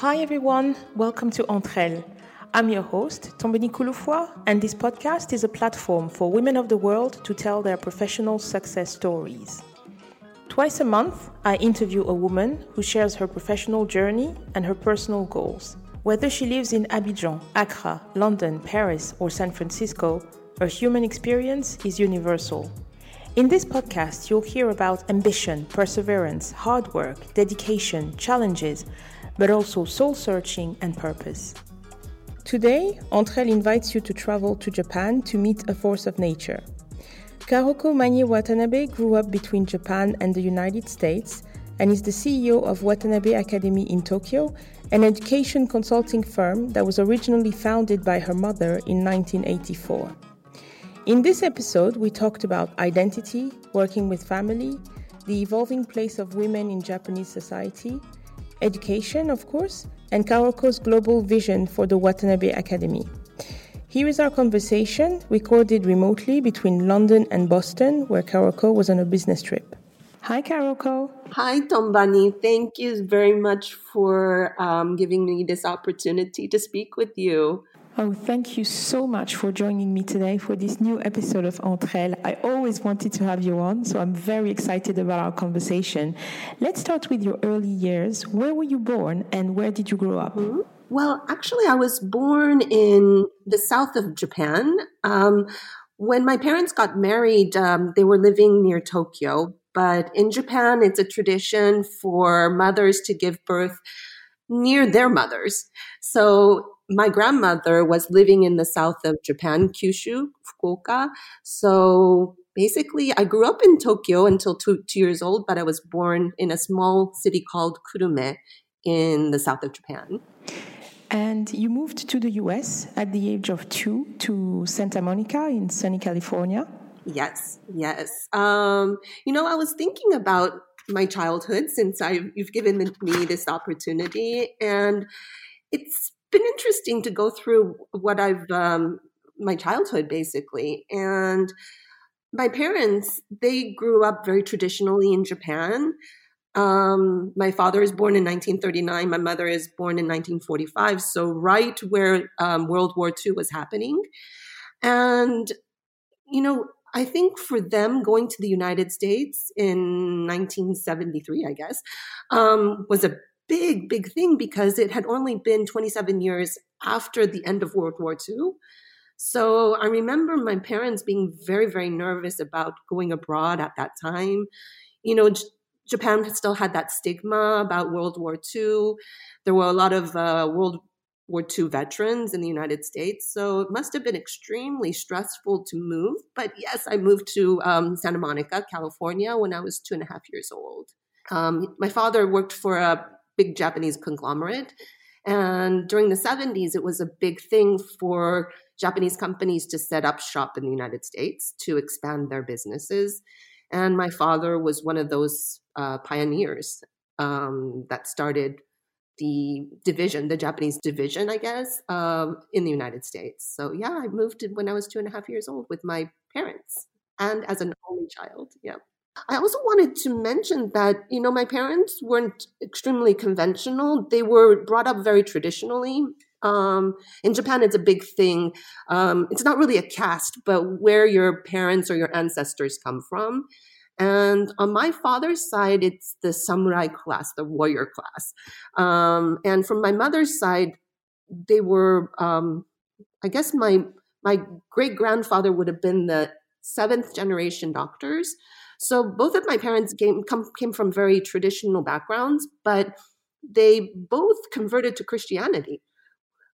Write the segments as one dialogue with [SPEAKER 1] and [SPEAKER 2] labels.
[SPEAKER 1] Hi everyone, welcome to Entre Elles. I'm your host, Tombini Kouloufoua, and this podcast is a platform for women of the world to tell their professional success stories. Twice a month, I interview a woman who shares her professional journey and her personal goals. Whether she lives in Abidjan, Accra, London, Paris, or San Francisco, her human experience is universal. In this podcast, you'll hear about ambition, perseverance, hard work, dedication, challenges, but also soul searching and purpose. Today, Entre invites you to travel to Japan to meet a force of nature. Karoko Manye Watanabe grew up between Japan and the United States and is the CEO of Watanabe Academy in Tokyo, an education consulting firm that was originally founded by her mother in 1984. In this episode, we talked about identity, working with family, the evolving place of women in Japanese society, education, of course, and Karoko's global vision for the Watanabe Academy. Here is our conversation, recorded remotely between London and Boston, where Karoko was on a business trip. Hi, Karoko.
[SPEAKER 2] Hi, Tombani. Thank you very much for um, giving me this opportunity to speak with you.
[SPEAKER 1] Oh, thank you so much for joining me today for this new episode of Entre Elles. I always wanted to have you on, so I'm very excited about our conversation. Let's start with your early years. Where were you born and where did you grow up? Mm-hmm.
[SPEAKER 2] Well, actually, I was born in the south of Japan. Um, when my parents got married, um, they were living near Tokyo. But in Japan, it's a tradition for mothers to give birth near their mothers. So my grandmother was living in the south of Japan, Kyushu, Fukuoka. So basically, I grew up in Tokyo until two, two years old, but I was born in a small city called Kurume in the south of Japan.
[SPEAKER 1] And you moved to the US at the age of two to Santa Monica in sunny California.
[SPEAKER 2] Yes, yes. Um, you know, I was thinking about my childhood since I you've given me this opportunity, and it's been interesting to go through what I've um, my childhood basically, and my parents they grew up very traditionally in Japan. Um, my father is born in 1939. My mother is born in 1945. So right where um, World War II was happening, and you know, I think for them going to the United States in 1973, I guess, um, was a big, big thing because it had only been 27 years after the end of World War II. So I remember my parents being very, very nervous about going abroad at that time. You know, Japan still had that stigma about World War II. There were a lot of uh, World War II veterans in the United States. So it must have been extremely stressful to move. But yes, I moved to um, Santa Monica, California when I was two and a half years old. Um, my father worked for a big Japanese conglomerate. And during the 70s, it was a big thing for Japanese companies to set up shop in the United States to expand their businesses. And my father was one of those uh, pioneers um, that started the division, the Japanese division, I guess, um, in the United States. So yeah, I moved when I was two and a half years old with my parents and as an only child. Yeah. I also wanted to mention that, you know, my parents weren't extremely conventional. They were brought up very traditionally. Um, in Japan, it's a big thing. Um, it's not really a caste, but where your parents or your ancestors come from. And on my father's side, it's the samurai class, the warrior class. Um, and from my mother's side, they were, um, I guess my my great grandfather would have been the seventh generation doctors. So both of my parents came come, came from very traditional backgrounds, but they both converted to Christianity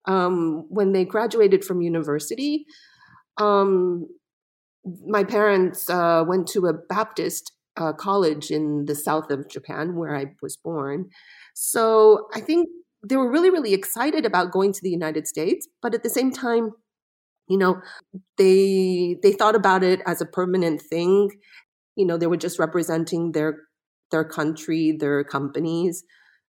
[SPEAKER 2] um, when they graduated from university. Um, my parents uh, went to a Baptist uh, college in the south of Japan, where I was born. So I think they were really, really excited about going to the United States, but at the same time, you know, they they thought about it as a permanent thing. You know, they were just representing their their country, their companies.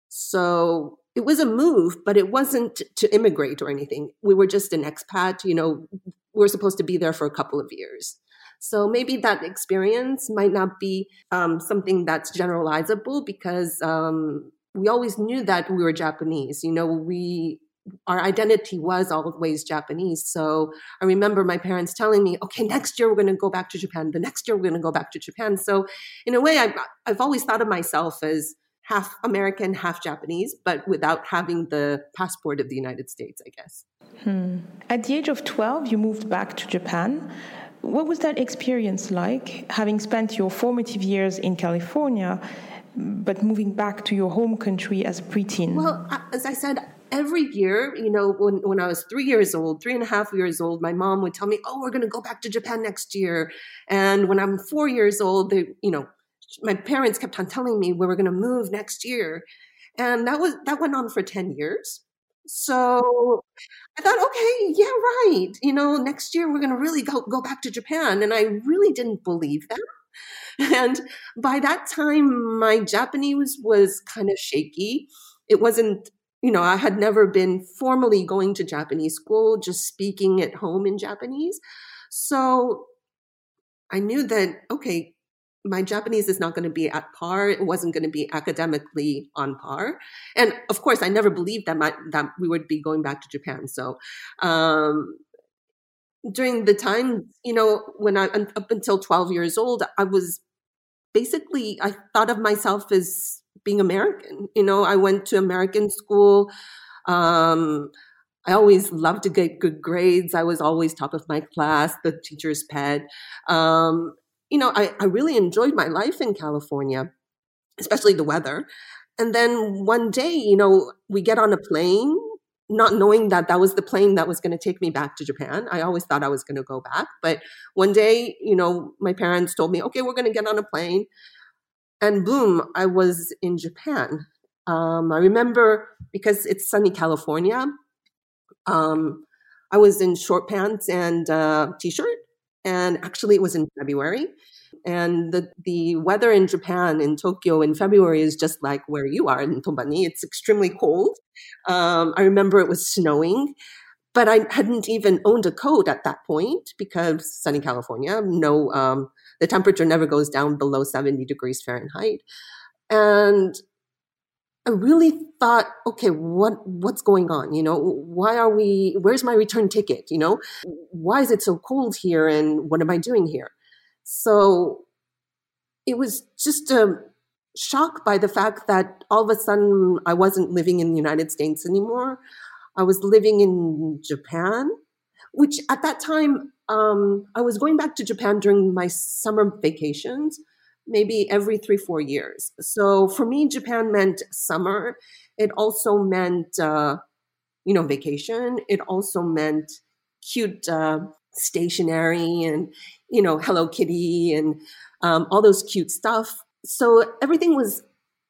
[SPEAKER 2] So it was a move, but it wasn't to immigrate or anything. We were just an expat. You know, we are supposed to be there for a couple of years. So maybe that experience might not be um, something that's generalizable because um, we always knew that we were Japanese. You know, we our identity was always Japanese. So I remember my parents telling me, okay, next year we're going to go back to Japan. The next year we're going to go back to Japan. So in a way, I've, I've always thought of myself as half American, half Japanese, but without having the passport of the United States, I guess.
[SPEAKER 1] Hmm. At the age of 12, you moved back to Japan. What was that experience like, having spent your formative years in California, but moving back to your home country as a preteen?
[SPEAKER 2] Well, as I said, every year, you know, when, when I was three years old, three and a half years old, my mom would tell me, Oh, we're going to go back to Japan next year. And when I'm four years old, they, you know, my parents kept on telling me we were going to move next year. And that was, that went on for 10 years. So I thought, okay, yeah, right. You know, next year we're going to really go, go back to Japan. And I really didn't believe that And by that time, my Japanese was kind of shaky. It wasn't you know, I had never been formally going to Japanese school, just speaking at home in Japanese. So I knew that, okay, my Japanese is not going to be at par. It wasn't going to be academically on par. And of course, I never believed that my, that we would be going back to Japan. So, um, during the time, you know, when I, up until 12 years old, I was basically, I thought of myself as being American. You know, I went to American school. Um, I always loved to get good grades. I was always top of my class, the teacher's pet. Um, you know, I, I really enjoyed my life in California, especially the weather. And then one day, you know, we get on a plane, not knowing that that was the plane that was going to take me back to Japan. I always thought I was going to go back. But one day, you know, my parents told me, okay, we're going to get on a plane and boom, I was in Japan. Um, I remember because it's sunny California. Um, I was in short pants and t-shirt, and actually it was in February. And the the weather in Japan in Tokyo in February is just like where you are in Tobani. It's extremely cold. Um, I remember it was snowing, but I hadn't even owned a coat at that point because sunny California, no um, the temperature never goes down below 70 degrees Fahrenheit. And I really thought, okay, what what's going on? You know, why are we? Where's my return ticket? You know, why is it so cold here? And what am I doing here? So it was just a shock by the fact that all of a sudden I wasn't living in the United States anymore. I was living in Japan, which at that time um, I was going back to Japan during my summer vacations, maybe every three, four years. So for me, Japan meant summer. It also meant, uh, you know, vacation. It also meant cute uh, stationery and, you know, Hello Kitty and um, all those cute stuff. So everything was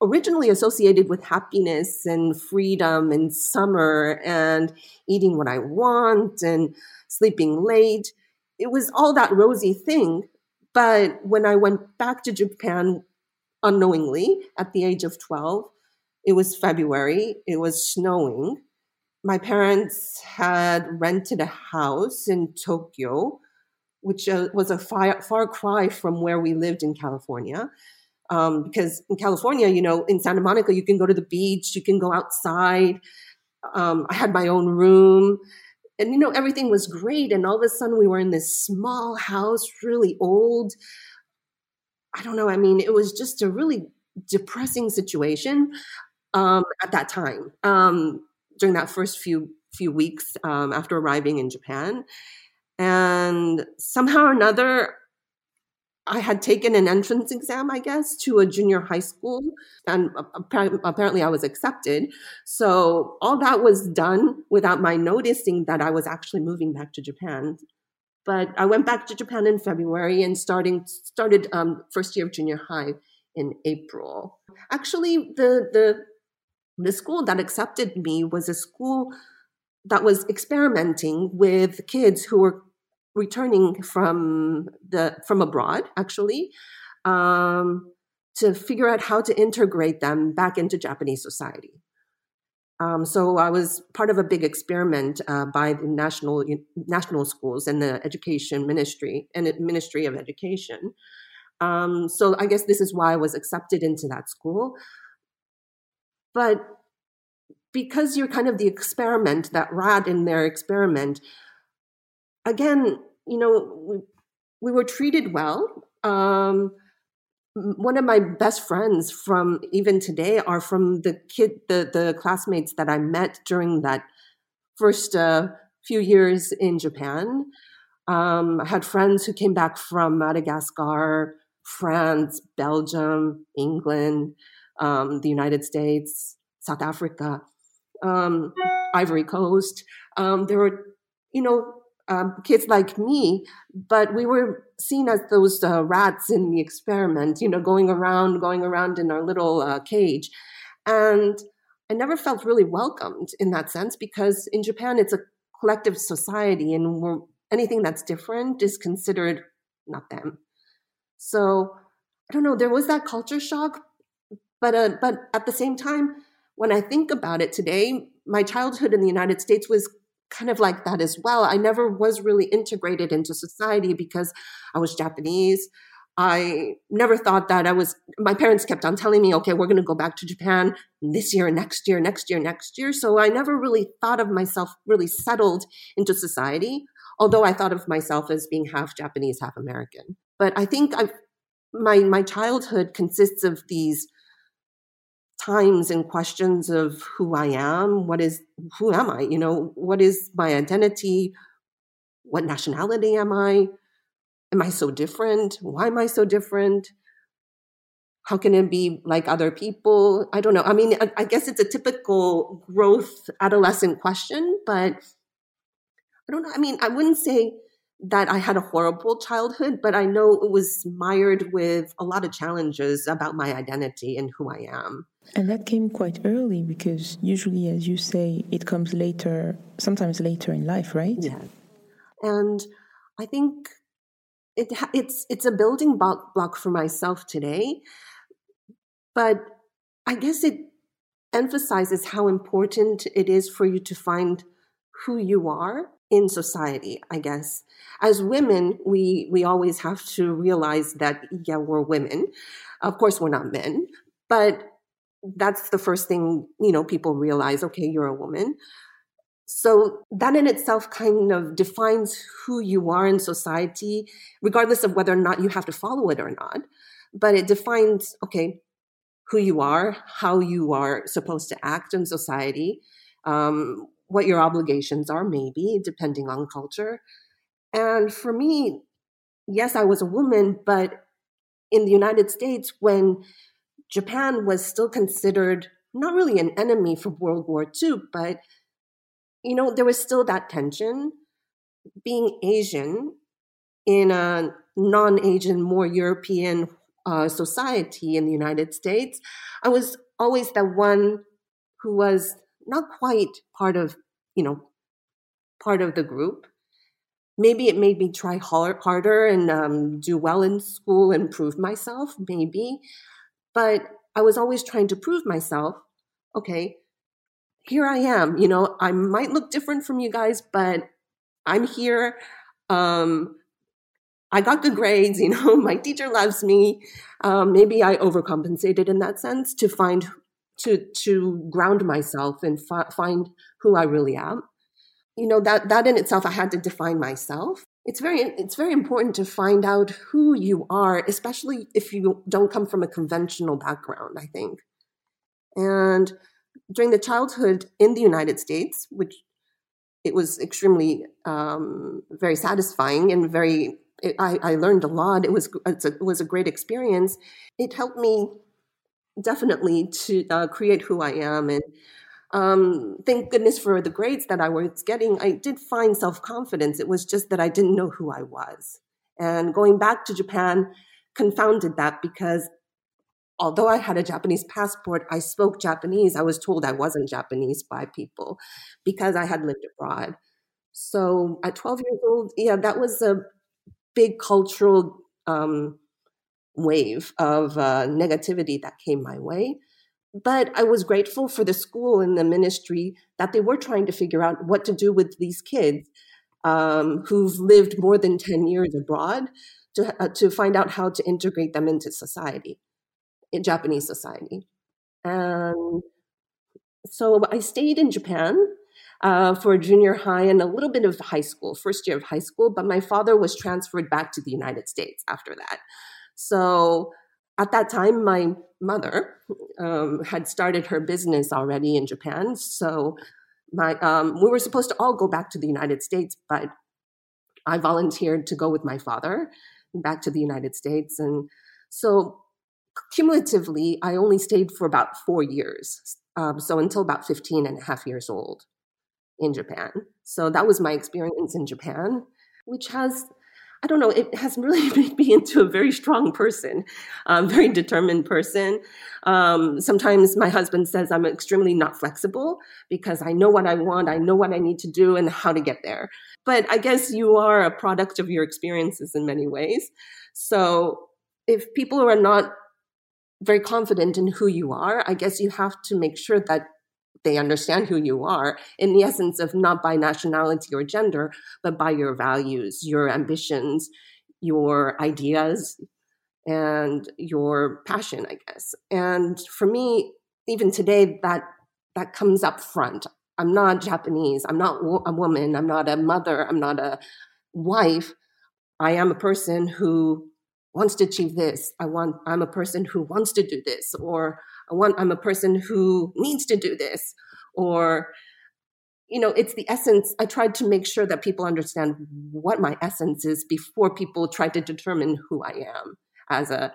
[SPEAKER 2] originally associated with happiness and freedom and summer and eating what I want and sleeping late it was all that rosy thing. But when I went back to Japan unknowingly at the age of 12, it was February, it was snowing. My parents had rented a house in Tokyo, which uh, was a far, far cry from where we lived in California. Um, because in California, you know, in Santa Monica, you can go to the beach, you can go outside. Um, I had my own room. And you know everything was great. And all of a sudden we were in this small house really old. I don't know. I mean it was just a really depressing situation um, at that time um, during that first few few weeks um, after arriving in japan. And somehow or another I had taken an entrance exam, I guess, to a junior high school, and apparently I was accepted. So all that was done without my noticing that I was actually moving back to Japan. But I went back to Japan in February and starting started um, first year of junior high in April. Actually, the the the school that accepted me was a school that was experimenting with kids who were returning from the from abroad actually um, to figure out how to integrate them back into Japanese society. Um, so I was part of a big experiment uh, by the national national schools and the education ministry and Ministry of Education. Um, so I guess this is why I was accepted into that school. but because you're kind of the experiment, that rat in their experiment, again, you know, we, we were treated well. Um, one of my best friends from even today are from the kid, the, the classmates that I met during that first uh, few years in Japan. Um, I had friends who came back from Madagascar, France, Belgium, England, um, the United States, South Africa, um, Ivory Coast. Um, there were, you know, um, kids like me, but we were seen as those uh, rats in the experiment, you know, going around, going around in our little uh, cage. And I never felt really welcomed in that sense because in Japan, it's a collective society and anything that's different is considered not them. So I don't know, there was that culture shock, but uh, but at the same time, when I think about it today, my childhood in the United States was kind of like that as well. I never was really integrated into society because I was Japanese. I never thought that I was, my parents kept on telling me, okay, we're going to go back to Japan this year, next year, next year, next year. So I never really thought of myself really settled into society, although I thought of myself as being half Japanese, half American. But I think I've, my, my childhood consists of these times and questions of who I am, what is who am I? You know, what is my identity? What nationality am I? Am I so different? Why am I so different? How can it be like other people? I don't know. I mean, I, I guess it's a typical growth adolescent question, but I don't know. I mean, I wouldn't say that I had a horrible childhood, but I know it was mired with a lot of challenges about my identity and who I am.
[SPEAKER 1] And that came quite early because usually, as you say, it comes later, sometimes later in life, right?
[SPEAKER 2] Yeah. And I think it it's it's a building block, block for myself today, but I guess it emphasizes how important it is for you to find who you are in society i guess as women we we always have to realize that yeah we're women of course we're not men but that's the first thing you know people realize okay you're a woman. So that in itself kind of defines who you are in society regardless of whether or not you have to follow it or not but it defines okay who you are how you are supposed to act in society um, what your obligations are maybe depending on culture. And for me yes i was a woman but in the united states when Japan was still considered not really an enemy for World War II, but you know, there was still that tension. Being Asian in a non Asian, more European uh, society in the United States, I was always the one who was not quite part of, you know, part of the group. Maybe it made me try hard, harder and um, do well in school and prove myself, maybe. But I was always trying to prove myself. Okay, here I am. You know, I might look different from you guys, but I'm here. Um, I got good grades. You know, my teacher loves me. Um, maybe I overcompensated in that sense to find to to ground myself and fi- find who I really am. You know that that in itself, I had to define myself it's very it's very important to find out who you are especially if you don't come from a conventional background i think. And during the childhood in the united states which it was extremely um, very satisfying and very it, I, I, learned a lot. It was a, it was a great experience. It helped me definitely to uh, create who i am and um, thank goodness for the grades that I was getting. I did find self confidence. It was just that I didn't know who I was. And going back to Japan confounded that because although I had a Japanese passport, I spoke Japanese. I was told I wasn't Japanese by people because I had lived abroad. So at 12 years old, yeah, that was a big cultural um, wave of uh, negativity that came my way. But I was grateful for the school and the ministry that they were trying to figure out what to do with these kids um, who've lived more than 10 years abroad to, uh, to find out how to integrate them into society, in Japanese society. And so I stayed in Japan uh, for junior high and a little bit of high school, first year of high school. But my father was transferred back to the United States after that. So at that time, my mother um, had started her business already in Japan. So my um, we were supposed to all go back to the United States, but I volunteered to go with my father back to the United States, and so cumulatively, I only stayed for about four years. Um, so until about 15 and a half years old in Japan. So that was my experience in Japan, which has, I don't know, it has really made me into a very strong person, a very determined person. Um, sometimes my husband says I'm extremely not flexible because I know what I want, I know what I need to do, and how to get there. But I guess you are a product of your experiences in many ways. So if people are not very confident in who you are, I guess you have to make sure that they understand who you are in the essence of not by nationality or gender, but by your values, your ambitions, your ideas, and your passion, I guess. And for me, even today, that that comes up front. I'm not Japanese. I'm not a woman. I'm not a mother. I'm not a wife. I am a person who wants to achieve this. I want. I'm a person who wants to do this, or I want, I'm a person who needs to do this, or, you know, it's the essence. I tried to make sure that people understand what my essence is before people try to determine who I am as a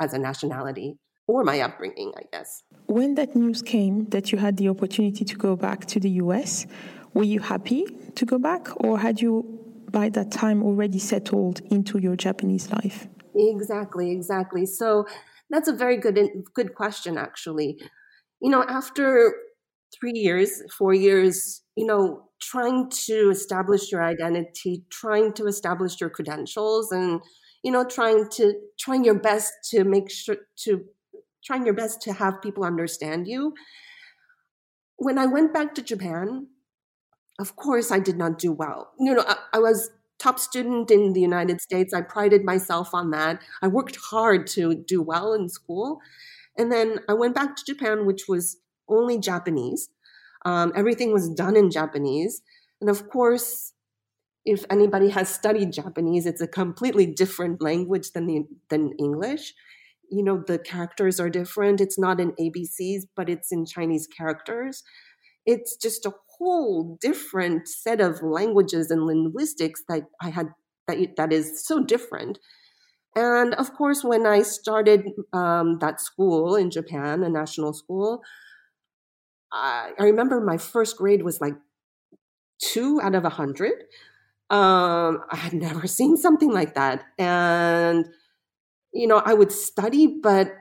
[SPEAKER 2] as a nationality or my upbringing, I guess.
[SPEAKER 1] When that news came that you had the opportunity to go back to the US, were you happy to go back, or had you by that time already settled into your Japanese life?
[SPEAKER 2] Exactly, exactly. So that's a very good good question, actually. You know, after three years, four years, you know, trying to establish your identity, trying to establish your credentials, and you know, trying to trying your best to make sure to trying your best to have people understand you. When I went back to Japan, of course, I did not do well. You know, I, I was top student in the United States. I prided myself on that. I worked hard to do well in school. And then I went back to Japan, which was only Japanese. Um, everything was done in Japanese. And of course, if anybody has studied Japanese, it's a completely different language than, the, than English. You know, the characters are different. It's not in ABCs, but it's in Chinese characters. It's just a whole different set of languages and linguistics that I had that that is so different. And of course, when I started um, that school in Japan, a national school, I, I, remember my first grade was like two out of a hundred. Um, I had never seen something like that, and you know, I would study, but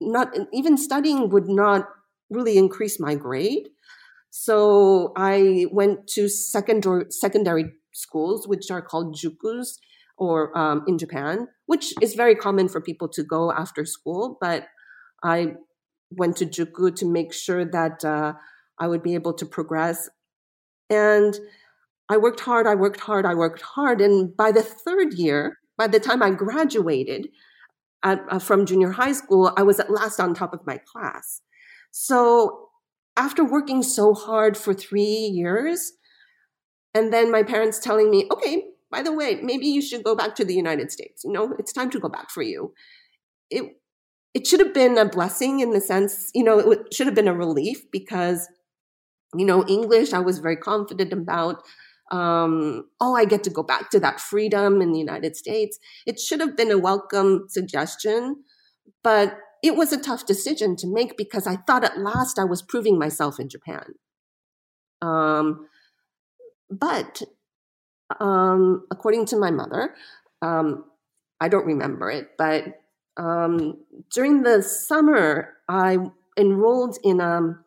[SPEAKER 2] not even studying would not really increase my grade. So I went to secondary secondary schools, which are called jukus, or um, in Japan, which is very common for people to go after school. But I went to juku to make sure that uh, I would be able to progress. And I worked hard. I worked hard. I worked hard. And by the third year, by the time I graduated at, uh, from junior high school, I was at last on top of my class. So after working so hard for three years, and then my parents telling me, okay, by the way, maybe you should go back to the United States. You know, it's time to go back for you. It it should have been a blessing in the sense, you know, it should have been a relief because, you know, English I was very confident about. Um, oh, I get to go back to that freedom in the United States. It should have been a welcome suggestion, but it was a tough decision to make because I thought at last I was proving myself in Japan. Um, but um, according to my mother, um, I don't remember it, but um, during the summer, I enrolled in a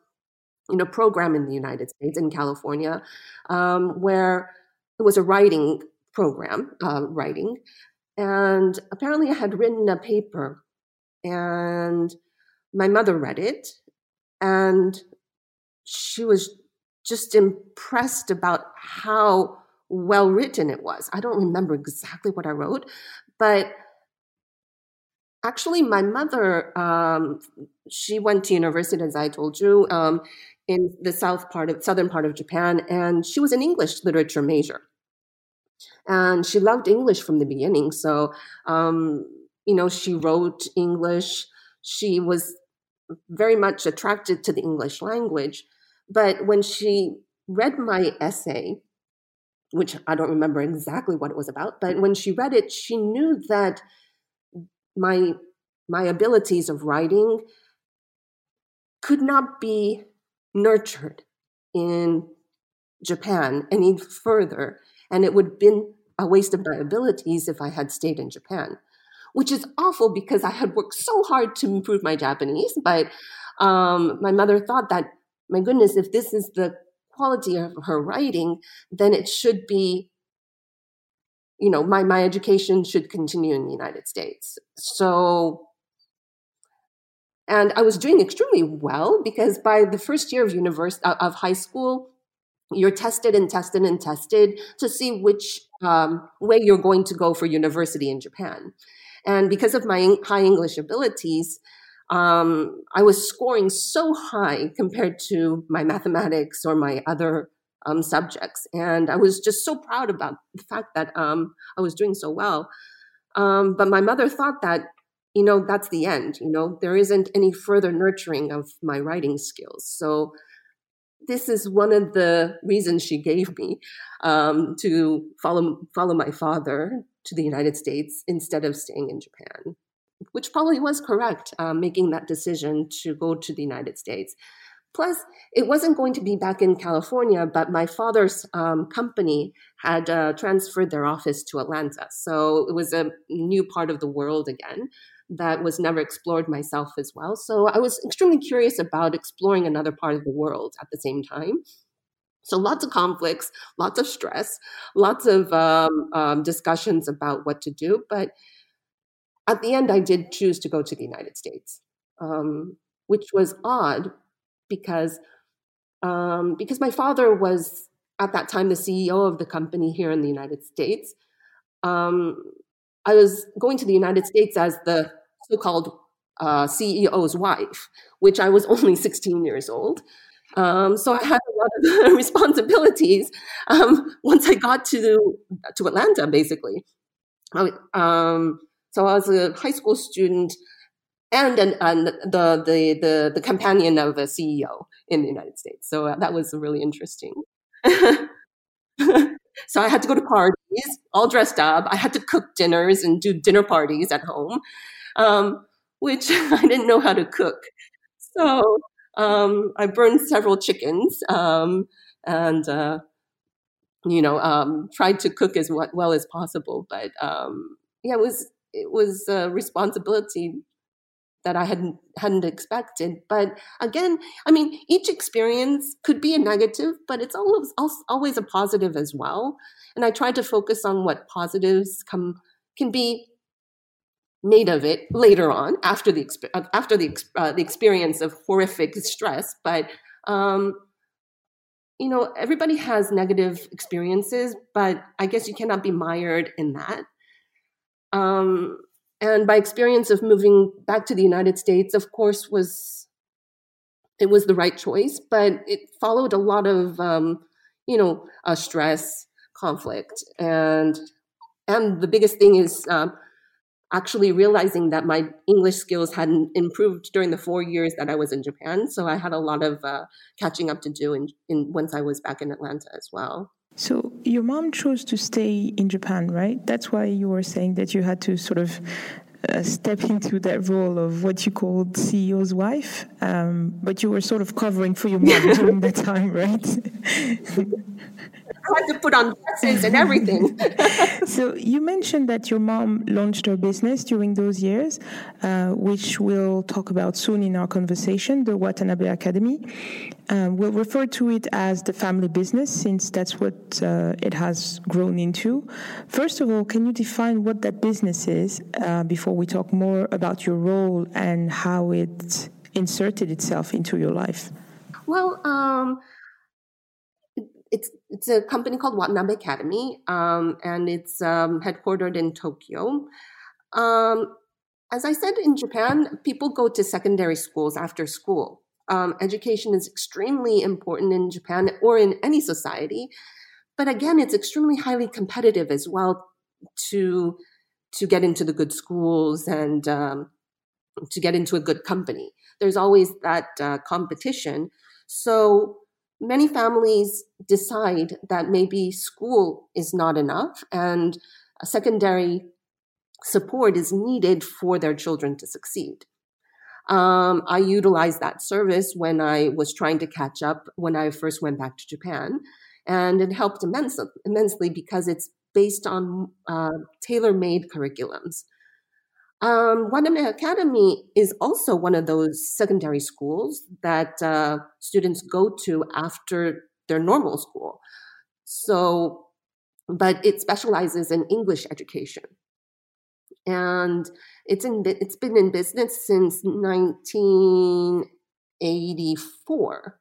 [SPEAKER 2] in a program in the United States in California, um, where it was a writing program, uh, writing, and apparently I had written a paper and my mother read it and she was just impressed about how well written it was. I don't remember exactly what I wrote, but actually, my mother, um, she went to university, as I told you, um, in the south part of southern part of Japan, and she was an English literature major. And she loved English from the beginning. So, um, you know, she wrote English. She was very much attracted to the English language. But when she read my essay, which I don't remember exactly what it was about, but when she read it, she knew that my my abilities of writing could not be nurtured in Japan any further, and it would have been a waste of my abilities if I had stayed in Japan, which is awful because I had worked so hard to improve my Japanese. But um, my mother thought that, my goodness, if this is the quality of her writing, then it should be, you know, my, my education should continue in the United States. So, and I was doing extremely well because by the first year of university of high school, you're tested and tested and tested to see which um, way you're going to go for university in Japan. And because of my high English abilities, um, I was scoring so high compared to my mathematics or my other um, subjects. And I was just so proud about the fact that um, I was doing so well. Um, but my mother thought that, you know, that's the end. You know, there isn't any further nurturing of my writing skills. So this is one of the reasons she gave me um, to follow follow my father to the United States instead of staying in Japan which probably was correct, um, making that decision to go to the United States. Plus, it wasn't going to be back in California, but my father's um, company had uh, transferred their office to Atlanta. So it was a new part of the world again that was never explored myself as well. So I was extremely curious about exploring another part of the world at the same time. So lots of conflicts, lots of stress, lots of um, um, discussions about what to do. But at the end, I did choose to go to the United States, um, which was odd because um, because my father was at that time the CEO of the company here in the United States. Um, I was going to the United States as the so-called uh, CEO's wife, which I was only 16 years old. Um, so I had a lot of responsibilities um, once I got to to Atlanta, basically. Um, so I was a high school student and, and, and the, the, the, the companion of a CEO in the United States. So uh, that was really interesting. so I had to go to parties, all dressed up. I had to cook dinners and do dinner parties at home, um, which I didn't know how to cook. So um, I burned several chickens um, and, uh, you know, um, tried to cook as well as possible. But um, yeah, it was it was a responsibility that I hadn't hadn't expected. But again, I mean, each experience could be a negative, but it's always always a positive as well. And I tried to focus on what positives come can be made of it later on after the after the uh, the experience of horrific stress. But um, you know, everybody has negative experiences, but I guess you cannot be mired in that. Um, and my experience of moving back to the United States, of course, was it was the right choice, but it followed a lot of um, you know uh, stress, conflict, and and the biggest thing is um, actually realizing that my English skills hadn't improved during the four years that I was in Japan. So I had a lot of uh, catching up to do in, in once I was back in Atlanta as well.
[SPEAKER 1] So your mom chose to stay in Japan, right? That's why you were saying that you had to sort of uh, step into that role of what you called CEO's wife, um, but you were sort of covering for your mom during that time, right?
[SPEAKER 2] I had to put on dresses and everything.
[SPEAKER 1] so you mentioned that your mom launched her business during those years, uh, which we'll talk about soon in our conversation, the Watanabe Academy. Um, we'll refer to it as the family business since that's what uh, it has grown into. First of all, can you define what that business is uh, before we talk more about your role and how it inserted itself into your life?
[SPEAKER 2] Well, um, it's it's a company called Watanabe Academy, um, and it's um, headquartered in Tokyo. Um, as I said in Japan, people go to secondary schools after school. Um, education is extremely important in Japan or in any society. But again, it's extremely highly competitive as well to to get into the good schools and um, to get into a good company. There's always that uh, competition. So many families decide that maybe school is not enough and a secondary support is needed for their children to succeed. Um, I utilized that service when I was trying to catch up when I first went back to Japan. And it helped immensely, immensely because it's based on uh, tailor made curriculums. Um, Watanabe Academy is also one of those secondary schools that uh, students go to after their normal school. So, but it specializes in English education. And it's in it's been in business since 1984.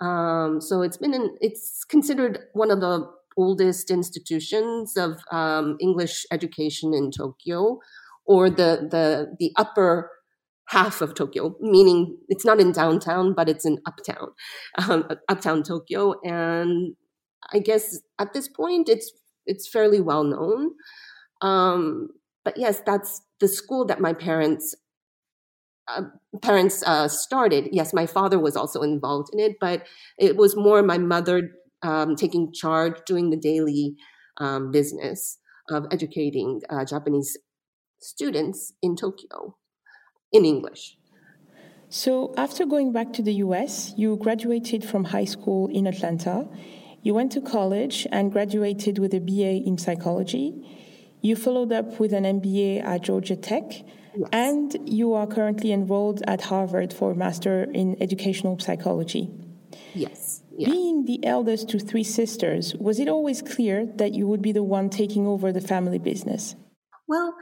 [SPEAKER 2] Um, so it's been in, it's considered one of the oldest institutions of um, English education in Tokyo, or the the the upper half of Tokyo, meaning it's not in downtown, but it's in uptown, um, uptown Tokyo. And I guess at this point, it's it's fairly well known. Um, but yes, that's the school that my parents uh, parents uh, started. Yes, my father was also involved in it, but it was more my mother um, taking charge, doing the daily um, business of educating uh, Japanese students in Tokyo in English.
[SPEAKER 1] So, after going back to the US, you graduated from high school in Atlanta. You went to college and graduated with a BA in psychology. You followed up with an MBA at Georgia Tech. Yes. And you are currently enrolled at Harvard for a Master in Educational Psychology.
[SPEAKER 2] Yes.
[SPEAKER 1] Yeah. Being the eldest to three sisters, was it always clear that you would be the one taking over the family business?
[SPEAKER 2] Well,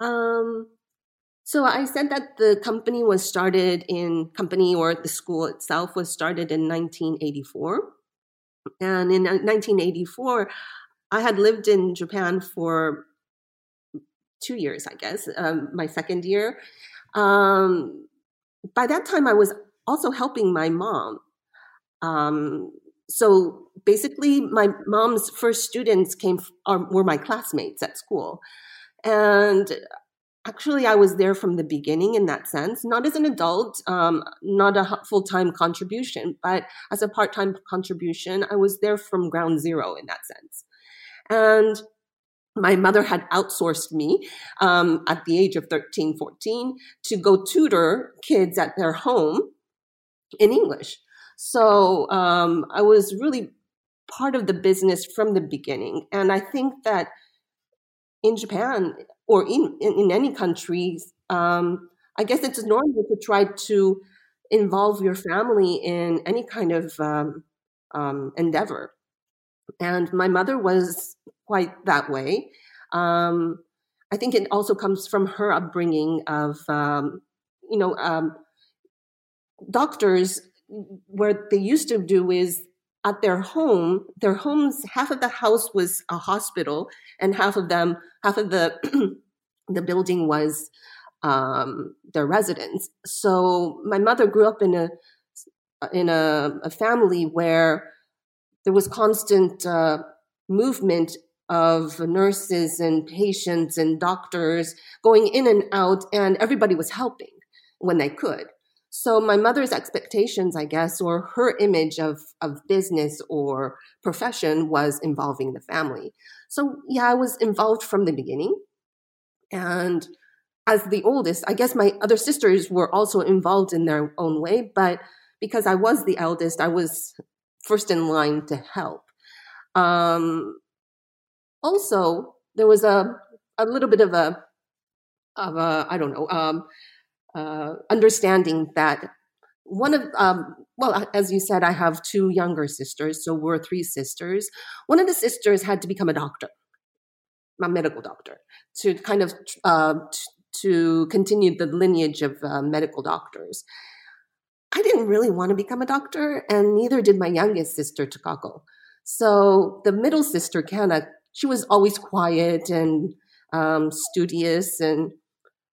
[SPEAKER 2] um, so I said that the company was started in company or the school itself was started in 1984. And in 1984, I had lived in Japan for two years, I guess, um, my second year. Um, by that time, I was also helping my mom um, so basically, my mom's first students came are, were my classmates at school, and actually, I was there from the beginning in that sense. Not as an adult, um, not a full time contribution, but as a part time contribution, I was there from ground zero in that sense, and my mother had outsourced me um, at the age of 13 14 to go tutor kids at their home in english so um, I was really part of the business from the beginning. And I think that in Japan or in, in, in any countries, um, I guess it's normal to try to involve your family in any kind of um, um, endeavor. And my mother was quite that way. Um, I think it also comes from her upbringing of, um, you know, um, doctors what they used to do is at their home, their homes, half of the house was a hospital, and half of them, half of the the building was um, their residence. So my mother grew up in a in a, a family where there was constant uh, movement of nurses and patients and doctors going in and out, and everybody was helping when they could. So my mother's expectations, I guess, or her image of, of business or profession was involving the family. So yeah, I was involved from the beginning. And as the oldest, I guess my other sisters were also involved in their own way, but because I was the eldest, I was first in line to help. Um, also, there was a a little bit of a of a I don't know um, uh, understanding that one of um, well as you said i have two younger sisters so we're three sisters. One of the sisters had to become a doctor a medical doctor to kind of uh, to continue the lineage of uh, medical doctors. I didn't really want to become a doctor and neither did my youngest sister takako. So the middle sister kana she was always quiet and um, studious and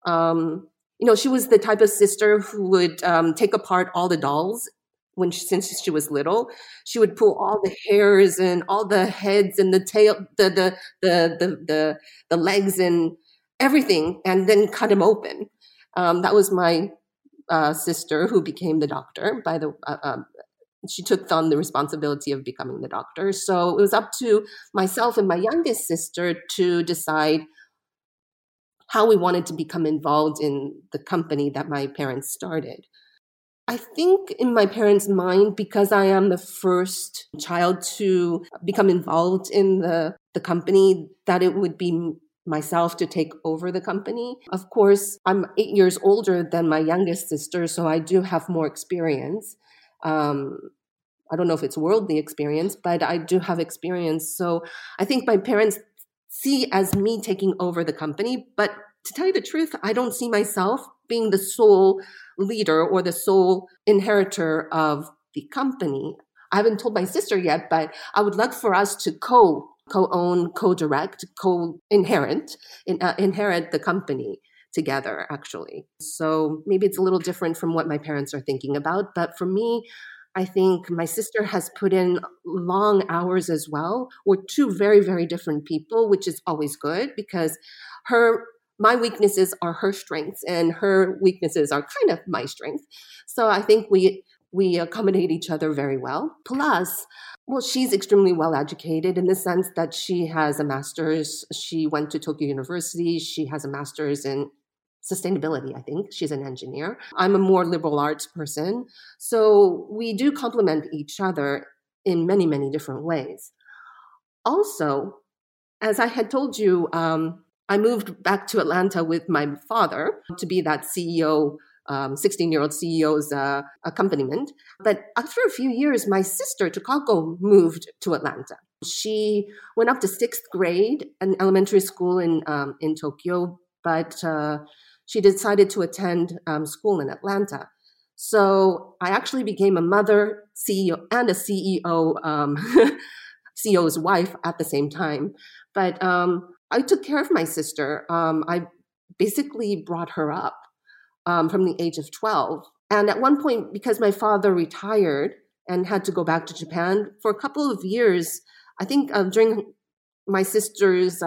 [SPEAKER 2] Um, you know, she was the type of sister who would um, take apart all the dolls when she, since she was little. She would pull all the hairs and all the heads and the tail, the the the the the, the legs and everything, and then cut them open. Um, that was my uh, sister who became the doctor. By the uh, um, she took on the responsibility of becoming the doctor. So it was up to myself and my youngest sister to decide how we wanted to become involved in the company that my parents started. I think in my parents' mind, because I am the first child to become involved in the, the company, that it would be myself to take over the company. Of course, I'm eight years older than my youngest sister, so I do have more experience. Um, I don't know if it's worldly experience, but I do have experience. So I think my parents see as me taking over the company. But to tell you the truth, I don't see myself being the sole leader or the sole inheritor of the company. I haven't told my sister yet, but I would like for us to co co-own, co-direct, co-inherit, in, uh, inherit the company together actually. So maybe it's a little different from what my parents are thinking about, but for me, I think my sister has put in long hours as well. We're two very, very different people, which is always good because her my weaknesses are her strengths and her weaknesses are kind of my strength. So I think we we accommodate each other very well. Plus, well, she's extremely well educated in the sense that she has a master's. She went to Tokyo University. She has a master's in sustainability, I think. She's an engineer. I'm a more liberal arts person. So we do complement each other in many, many different ways. Also, as I had told you, um, I moved back to Atlanta with my father to be that CEO, 16 um, year old CEO's uh, accompaniment. But after a few years, my sister, Takako, moved to Atlanta. She went up to sixth grade in elementary school in, um, in Tokyo, but uh, she decided to attend um, school in Atlanta. So I actually became a mother, CEO, and a CEO, um, CEO's wife at the same time. But um, I took care of my sister. Um, I basically brought her up um, from the age of 12. And at one point, because my father retired and had to go back to Japan for a couple of years, I think uh, during my sister's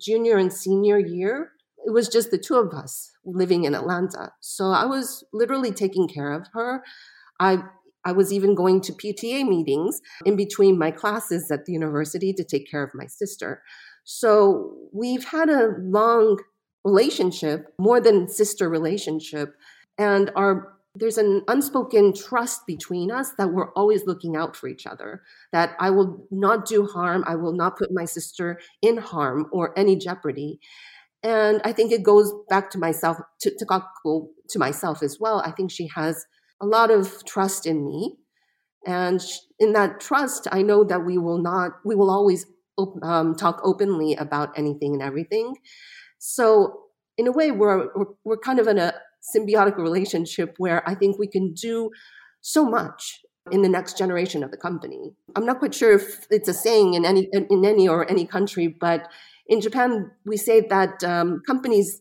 [SPEAKER 2] junior and senior year, it was just the two of us living in Atlanta. So I was literally taking care of her. I I was even going to PTA meetings in between my classes at the university to take care of my sister. So we've had a long relationship, more than sister relationship, and our there's an unspoken trust between us that we're always looking out for each other. That I will not do harm, I will not put my sister in harm or any jeopardy. And I think it goes back to myself, to, to, to myself as well. I think she has a lot of trust in me. And in that trust, I know that we will not, we will always um, talk openly about anything and everything. So, in a way, we're, we're, we're kind of in a symbiotic relationship where I think we can do so much in the next generation of the company. I'm not quite sure if it's a saying in any in any or any country, but in Japan, we say that um, companies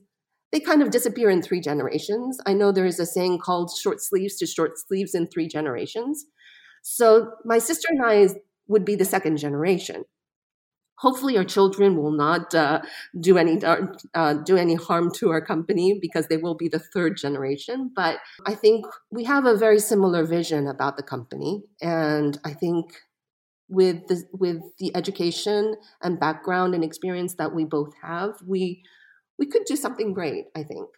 [SPEAKER 2] they kind of disappear in three generations. I know there is a saying called "short sleeves to short sleeves in three generations." So my sister and I would be the second generation. Hopefully, our children will not uh, do any uh, uh, do any harm to our company because they will be the third generation. But I think we have a very similar vision about the company, and I think with the with the education and background and experience that we both have, we we could do something great. I think.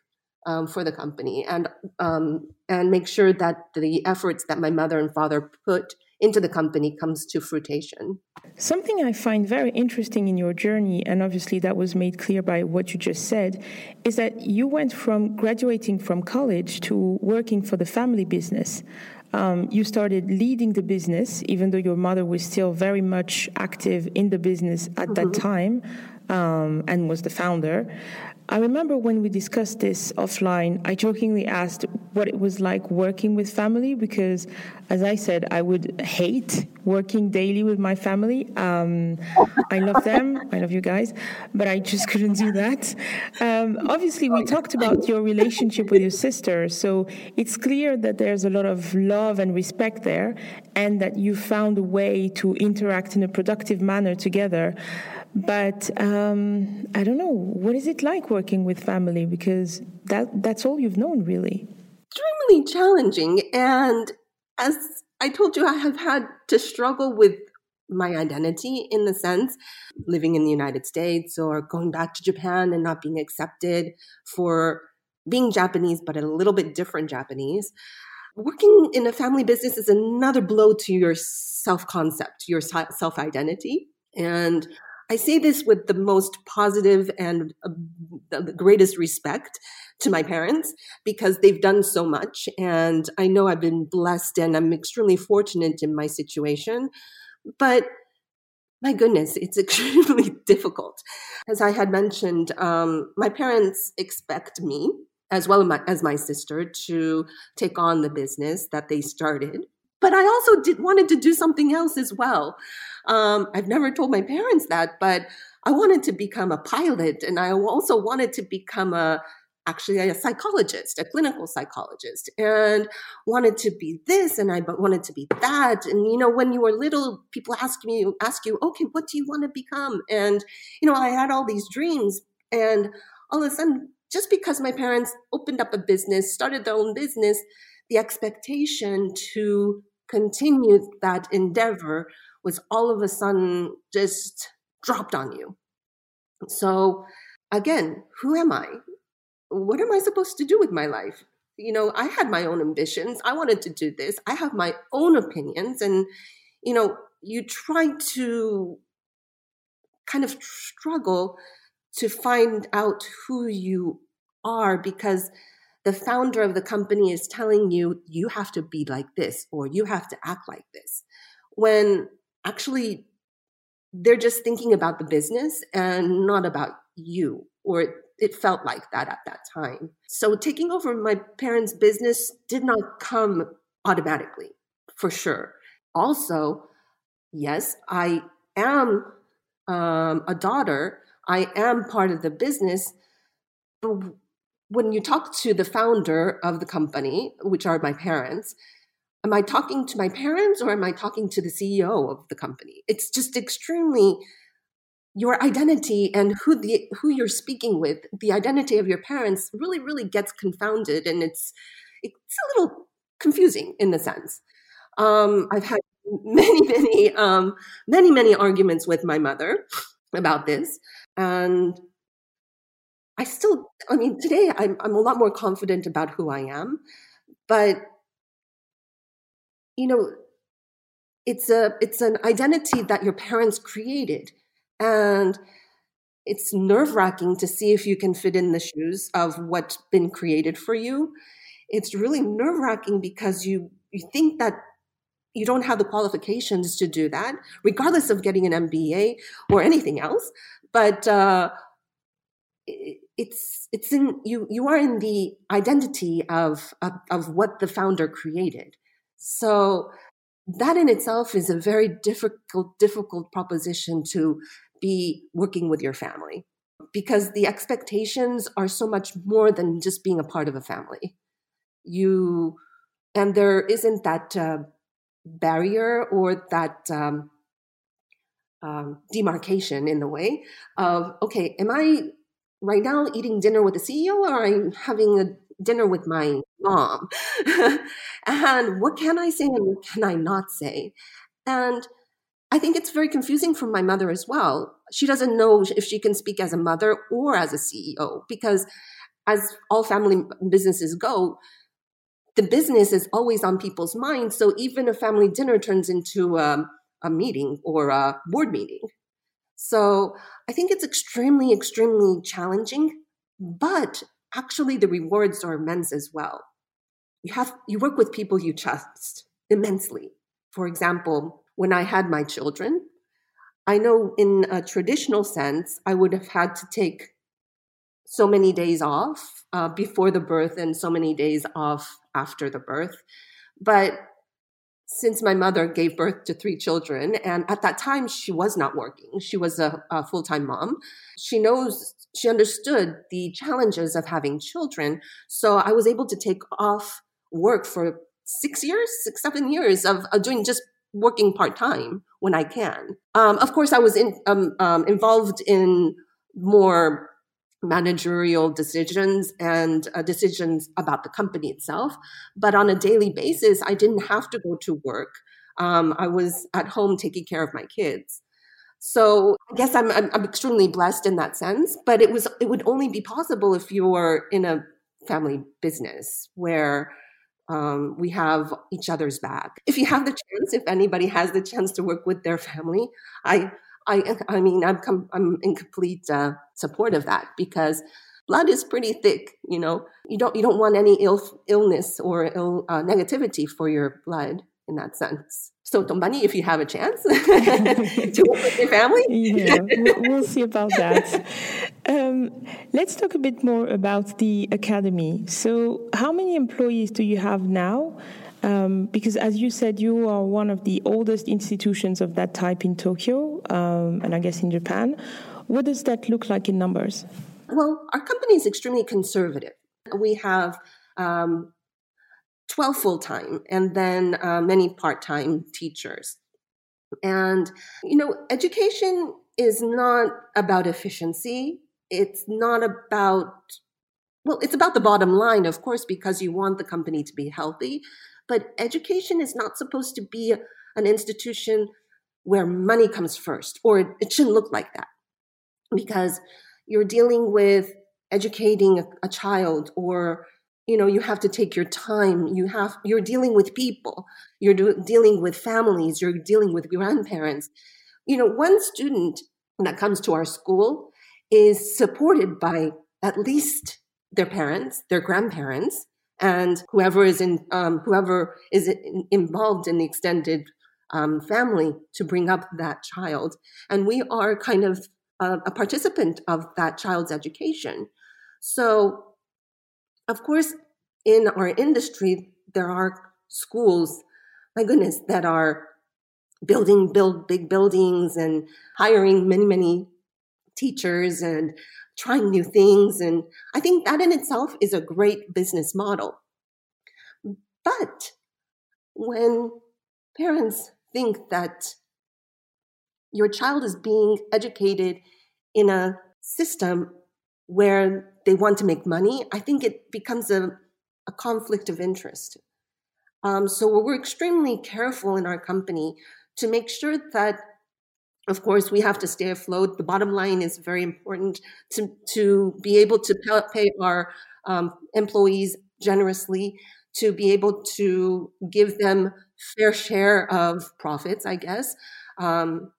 [SPEAKER 2] Um, for the company and um, and make sure that the efforts that my mother and father put into the company comes to fruition.
[SPEAKER 1] Something I find very interesting in your journey, and obviously that was made clear by what you just said, is that you went from graduating from college to working for the family business. Um, you started leading the business, even though your mother was still very much active in the business at mm-hmm. that time. Um, and was the founder. I remember when we discussed this offline, I jokingly asked what it was like working with family because, as I said, I would hate working daily with my family. Um, I love them, I love you guys, but I just couldn't do that. Um, obviously, we talked about your relationship with your sister, so it's clear that there's a lot of love and respect there, and that you found a way to interact in a productive manner together. But um, I don't know. What is it like working with family? Because that that's all you've known, really.
[SPEAKER 2] Extremely challenging, and as I told you, I have had to struggle with my identity in the sense living in the United States or going back to Japan and not being accepted for being Japanese, but a little bit different Japanese. Working in a family business is another blow to your self concept, your self identity. And I say this with the most positive and uh, the greatest respect to my parents because they've done so much. And I know I've been blessed and I'm extremely fortunate in my situation. But my goodness, it's extremely difficult. As I had mentioned, um, my parents expect me, as well as my, as my sister, to take on the business that they started. But I also did wanted to do something else as well. Um, I've never told my parents that, but I wanted to become a pilot, and I also wanted to become a actually a psychologist, a clinical psychologist, and wanted to be this, and I wanted to be that. And you know, when you were little, people ask me, ask you, okay, what do you want to become? And you know, I had all these dreams, and all of a sudden, just because my parents opened up a business, started their own business, the expectation to continued that endeavor was all of a sudden just dropped on you. So, again, who am I? What am I supposed to do with my life? You know, I had my own ambitions. I wanted to do this. I have my own opinions. And, you know, you try to kind of struggle to find out who you are because the founder of the company is telling you you have to be like this or you have to act like this when actually they're just thinking about the business and not about you or it, felt like that at that time. So taking over my parents business did not come automatically for sure. Also yes i am um, a daughter. I am part of the business but when you talk to the founder of the company, which are my parents, am I talking to my parents or am I talking to the CEO of the company? It's just extremely your identity and who the who you're speaking with, the identity of your parents really, really gets confounded and it's it's a little confusing in the sense. Um, I've had many, many, um, many, many arguments with my mother about this, and I still, I mean, today I'm, I'm a lot more confident about who I am, but you know, it's a it's an identity that your parents created, and it's nerve wracking to see if you can fit in the shoes of what's been created for you. It's really nerve wracking because you you think that you don't have the qualifications to do that, regardless of getting an MBA or anything else. But uh, it's it's in you you are in the identity of, of of what the founder created. So that in itself is a very difficult difficult proposition to be working with your family because the expectations are so much more than just being a part of a family. You and there isn't that uh, barrier or that um, um, demarcation in the way of okay am i right now eating dinner with the CEO or I'm having a dinner with my mom? and what can I say and what can I not say? And I think it's very confusing for my mother as well. She doesn't know if she can speak as a mother or as a CEO because, as all family businesses go, the business is always on people's minds. So even a family dinner turns into a, a meeting or a board meeting. So I think it's extremely, extremely challenging, but actually the rewards are immense as well. You have you work with people you trust immensely. For example, when I had my children, I know in a traditional sense, I would have had to take so many days off uh, before the birth and so many days off after the birth. But since my mother gave birth to three children, and at that time she was not working, she was a, a full time mom. She knows, she understood the challenges of having children. So I was able to take off work for six years, six, seven years of, of doing just working part time when I can. Um, of course, I was in, um, um, involved in more managerial decisions and uh, decisions about the company itself. But on a daily basis, I didn't have to go to work. Um, I was at home taking care of my kids. So I guess I'm, I'm, I'm extremely blessed in that sense. But it was it would only be possible if you were in a family business where um, we have each other's back. If you have the chance, if anybody has the chance to work with their family, I I, I mean, I'm, com- I'm in complete uh, support of that because blood is pretty thick. You know, you don't you don't want any ill illness or ill uh, negativity for your blood in that sense. So, Tombani, if you have a chance to work with your family,
[SPEAKER 1] yeah, we'll see about that. Um, let's talk a bit more about the academy. So, how many employees do you have now? Um, because, as you said, you are one of the oldest institutions of that type in Tokyo, um, and I guess in Japan. What does that look like in numbers?
[SPEAKER 2] Well, our company is extremely conservative. We have um, 12 full time and then uh, many part time teachers. And, you know, education is not about efficiency. It's not about, well, it's about the bottom line, of course, because you want the company to be healthy. But education is not supposed to be an institution where money comes first, or it shouldn't look like that. Because you're dealing with educating a, child or you know you have to take your time. You have you're dealing with people. You're do, dealing with families. You're dealing with grandparents. You know one student that comes to our school is supported by at least their parents their grandparents and whoever is in um, whoever is in, involved in the extended um, family to bring up that child. And we are kind of a, a participant of that child's education. So of course in our industry there are schools my goodness that are building build big buildings and hiring many many teachers and trying new things. And I think that in itself is a great business model. But when parents think that your child is being educated in a system where they want to make money, I think it becomes a, a conflict of interest. Um, so we're extremely careful in our company to make sure that of course, we have to stay afloat. The bottom line is very important to, to be able to pay our um, employees generously, to be able to give them fair share of profits, I guess, um,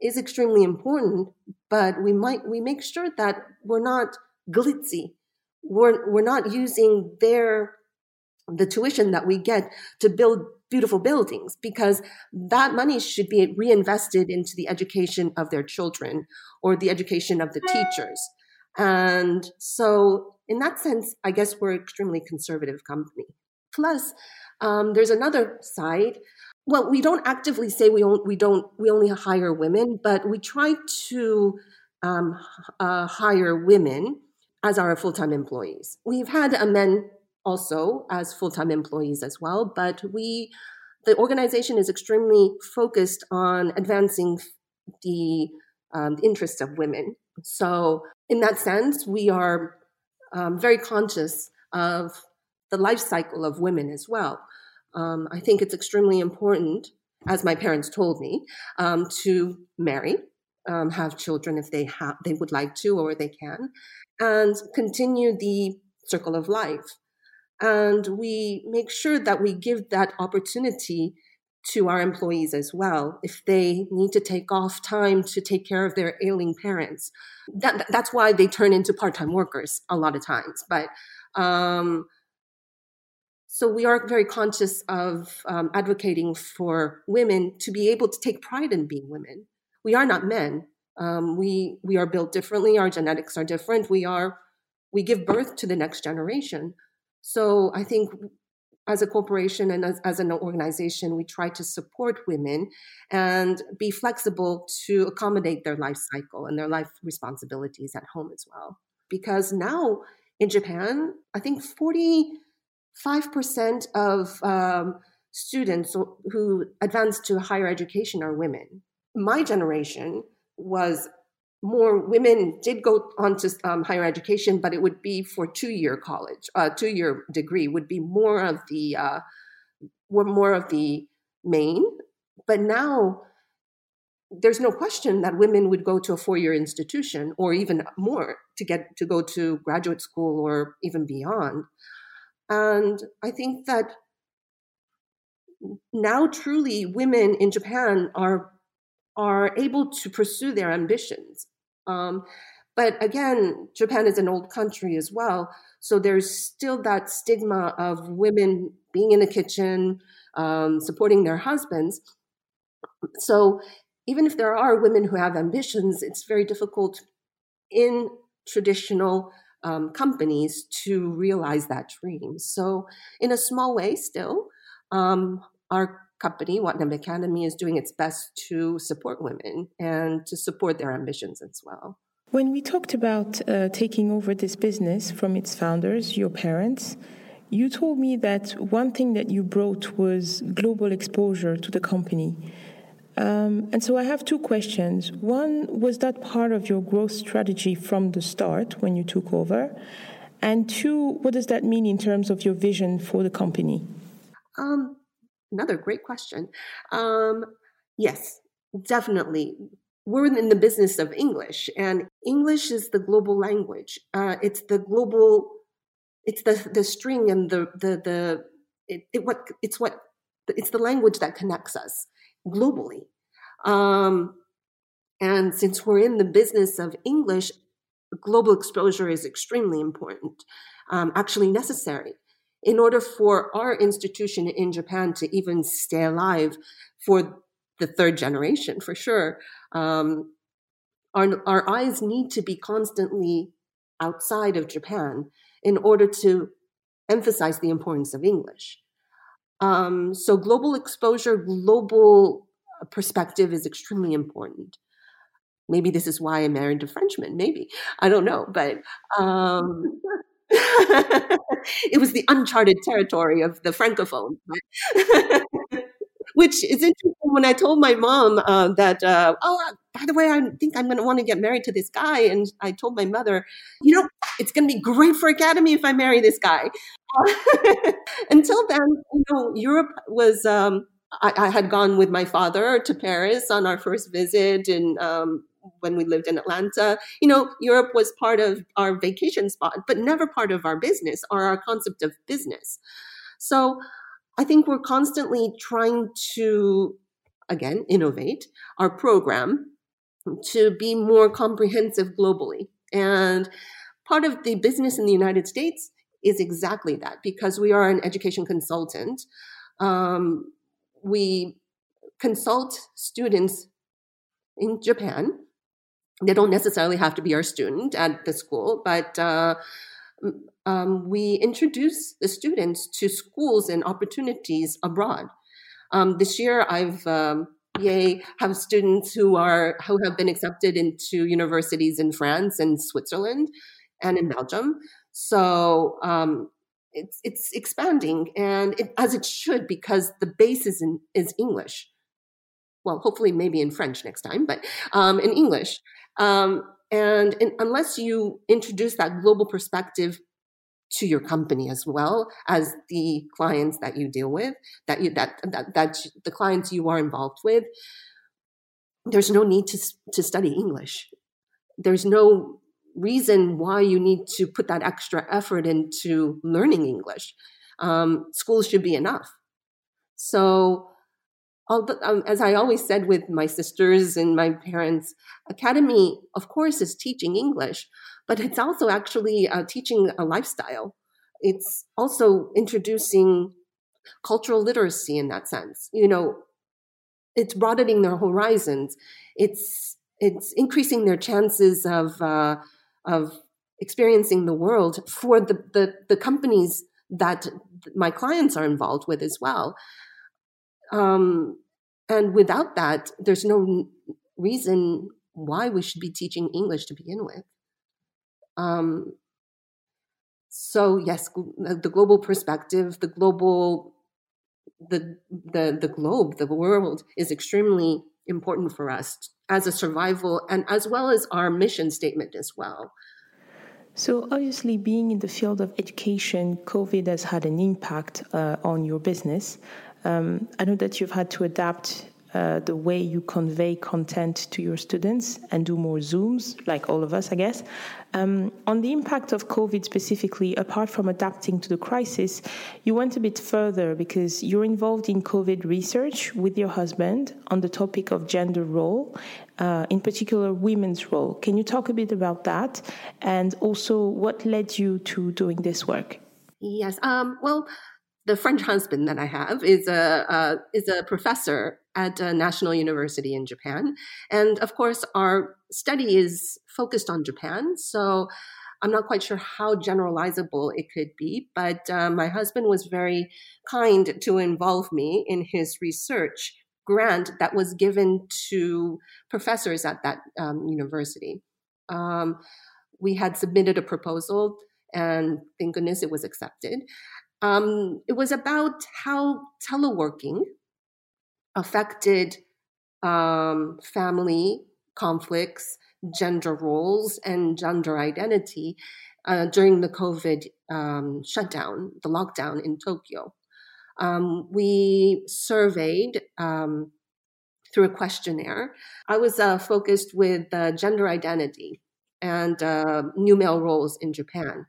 [SPEAKER 2] is extremely important. But we might we make sure that we're not glitzy. We're we're not using their the tuition that we get to build beautiful buildings because that money should be reinvested into the education of their children or the education of the teachers. And so, in that sense, I guess we're an extremely conservative company. Plus, um, there's another side. Well, we don't actively say we don't, we don't we only hire women, but we try to um, uh, hire women as our full time employees. We've had a men also as full-time employees as well but we the organization is extremely focused on advancing the, um, interests of women. So in that sense we are um, very conscious of the life cycle of women as well. Um, i think it's extremely important as my parents told me um, to marry um, have children if they have they would like to or they can and continue the circle of life and we make sure that we give that opportunity to our employees as well if they need to take off time to take care of their ailing parents that, that's why they turn into part-time workers a lot of times but um, so we are very conscious of um, advocating for women to be able to take pride in being women we are not men. Um, we we are built differently. Our genetics are different. We are we give birth to the next generation. So I think as a corporation and as, as, an organization, we try to support women and be flexible to accommodate their life cycle and their life responsibilities at home as well. Because now in Japan, I think 45% of um, students who advance to higher education are women. My generation was more women did go on to um, higher education, but it would be for two year college, uh, two year degree would be more of the uh, were more of the main. But now there's no question that women would go to a four year institution or even more to get to go to graduate school or even beyond. And I think that now truly women in Japan are are able to pursue their ambitions. Um, but again, Japan is an old country as well. So there's still that stigma of women being in the kitchen, um, supporting their husbands. So even if there are women who have ambitions, it's very difficult in traditional um, companies to realize that dream. So, in a small way, still, um, our company, Watanabe Academy, is doing its best to support women and to support their ambitions as well.
[SPEAKER 1] When we talked about uh, taking over this business from its founders, your parents, you told me that one thing that you brought was global exposure to the company. Um, and so I have two questions. One, was that part of your growth strategy from the start when you took over? And two, what does that mean in terms of your vision for the company?
[SPEAKER 2] Um, another great question. Um, yes, definitely. We're in the business of English, and English is the global language. Uh, it's the global, it's the the string and the the the it, it what it's what it's the language that connects us globally. Um, and since we're in the business of English, global exposure is extremely important, um, actually necessary in order for our institution in Japan to even stay alive for the third generation, for sure, um, our, our eyes need to be constantly outside of Japan in order to emphasize the importance of English. Um, so, global exposure, global perspective is extremely important. Maybe this is why I married a Frenchman. Maybe I don't know, but um, it was the uncharted territory of the francophone. Which is interesting when I told my mom uh, that, uh, oh, by the way, I think I'm going to want to get married to this guy. And I told my mother, you know, it's going to be great for Academy if I marry this guy. Until then, you know, Europe was. Um, I, I, had gone with my father to Paris on our first visit, and um, when we lived in Atlanta. You know, Europe was part of our vacation spot, but never part of our business or our concept of business. So I think we're constantly trying to, again, innovate our program to be more comprehensive globally. And part of the business in the United States is exactly that because we are an education consultant. Um, we consult students in Japan they don't necessarily have to be our student at the school, but uh, um, we introduce the students to schools and opportunities abroad. Um, this year, I've um, yay have students who are who have been accepted into universities in France and Switzerland and in Belgium. So um, it's it's expanding, and it, as it should, because the base is in, is English well, hopefully maybe in French next time, but um, in English. Um, and unless you introduce that global perspective to your company as well as the clients that you deal with, that you that that, that the clients you are involved with, there's no need to to study English. There's no reason why you need to put that extra effort into learning English. Um, school should be enough. So although, um, as I always said with my sisters and my parents, academy, of course, is teaching English, but it's also actually uh, teaching a lifestyle. It's also introducing cultural literacy in that sense. You know, it's broadening their horizons. It's it's increasing their chances of uh, of experiencing the world for the, the the companies that my clients are involved with as well. Um, and without that, there's no reason why we should be teaching English to begin with. Um, so yes, the global perspective, the global, the the the globe, the world is extremely important for us as a survival and as well as our mission statement as well.
[SPEAKER 1] So, obviously, being in the field of education, COVID has had an impact uh, on your business. Um, I know that you've had to adapt uh, the way you convey content to your students and do more Zooms, like all of us, I guess. Um, on the impact of COVID specifically, apart from adapting to the crisis, you went a bit further because you're involved in COVID research with your husband on the topic of gender role, uh, in particular women's role. Can you talk a bit about that and also what led you to doing this work?
[SPEAKER 2] Yes. Um, well, the French husband that I have is a uh, is a professor at a national university in Japan, and of course our study is focused on Japan. So I'm not quite sure how generalizable it could be, but uh, my husband was very kind to involve me in his research grant that was given to professors at that um, university. Um, we had submitted a proposal, and thank goodness it was accepted. Um, it was about how teleworking affected um, family conflicts, gender roles, and gender identity uh, during the COVID um, shutdown, the lockdown in Tokyo. Um, we surveyed um, through a questionnaire. I was uh, focused with uh, gender identity and uh, new male roles in Japan.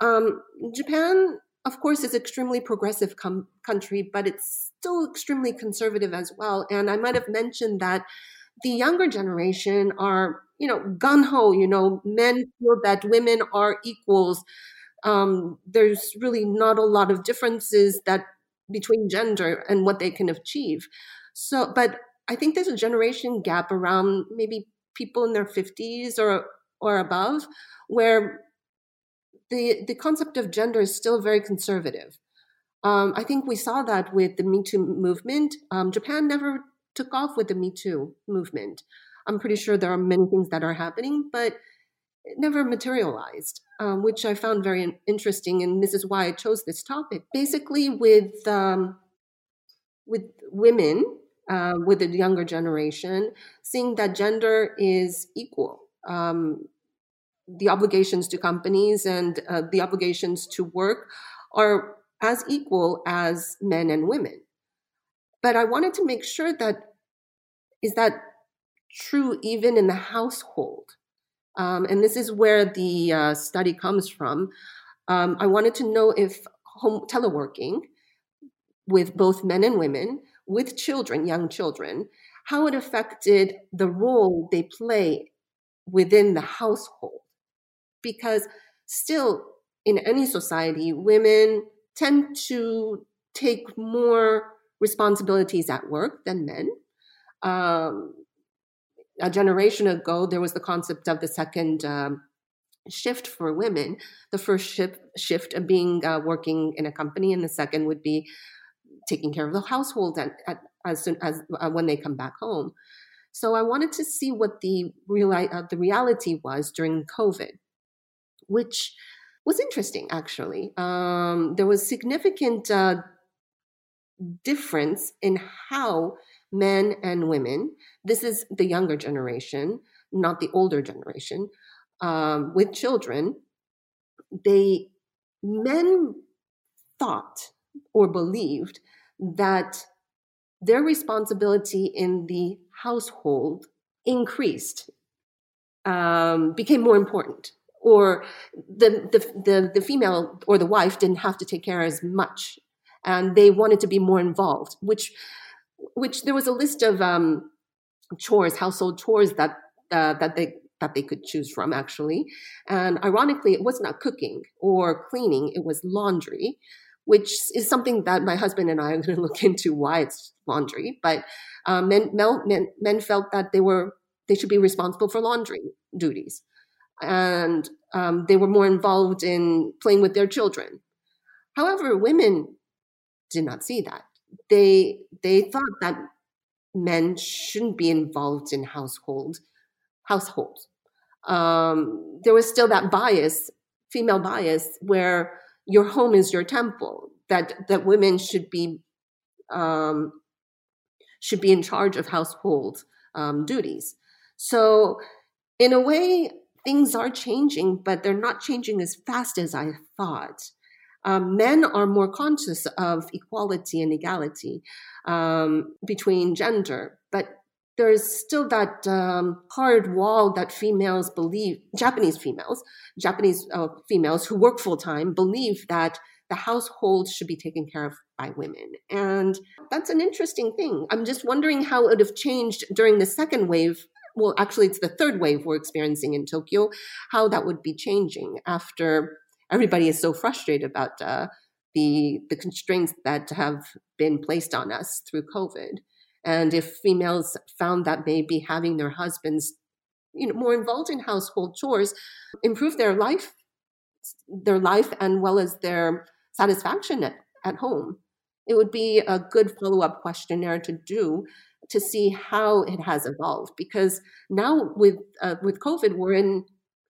[SPEAKER 2] Um, Japan of course, it's extremely progressive com- country, but it's still extremely conservative as well. And I might have mentioned that the younger generation are, you know, gun ho. You know, men feel that women are equals. Um, there's really not a lot of differences that between gender and what they can achieve. So, but I think there's a generation gap around maybe people in their 50s or or above, where the, the concept of gender is still very conservative. Um, I think we saw that with the Me Too movement. Um, Japan never took off with the Me Too movement. I'm pretty sure there are many things that are happening, but it never materialized, um, which I found very interesting, and this is why I chose this topic. Basically, with um, with women, uh, with the younger generation, seeing that gender is equal. Um, the obligations to companies and uh, the obligations to work are as equal as men and women. But I wanted to make sure that is that true even in the household? Um, and this is where the uh, study comes from. Um, I wanted to know if home teleworking with both men and women, with children, young children, how it affected the role they play within the household because still in any society, women tend to take more responsibilities at work than men. Um, a generation ago, there was the concept of the second um, shift for women. The first shift, shift of being uh, working in a company, and the second would be taking care of the household at, as soon as uh, when they come back home. So I wanted to see what the real uh, the reality was during COVID which was interesting actually. Um, there was significant uh, difference in how men and women, this is the younger generation, not the older generation, um, with children, they men thought or believed that their responsibility in the household increased, um, became more important or the, the, the, the female or the wife didn't have to take care as much. And they wanted to be more involved which which there was a list of um, chores household chores that uh, that they that they could choose from actually. And ironically it was not cooking or cleaning it was laundry which is something that my husband and I are going to look into why it's laundry. But um, men, men, men felt that they were they should be responsible for laundry duties, and um, they were more involved in playing with their children. However, women did not see that. They they thought that men shouldn't be involved in household households. Um, there was still that bias, female bias, where your home is your temple. That that women should be um, should be in charge of household um, duties. So, in a way, things are changing, but they're not changing as fast as I thought. Um, men are more conscious of equality and equality um, between gender, but there's still that um, hard wall that females believe, Japanese females, Japanese uh, females who work full time believe that the household should be taken care of by women. And that's an interesting thing. I'm just wondering how it would have changed during the second wave. Well, actually, it's the third wave we're experiencing in Tokyo, how that would be changing after everybody is so frustrated about uh, the, the constraints that have been placed on us through COVID. And if females found that maybe having their husbands, you know, more involved in household chores, improve their life, their life, and well as their satisfaction at, at home, it would be a good follow-up questionnaire to do to see how it has evolved. Because now with uh, with COVID, we're in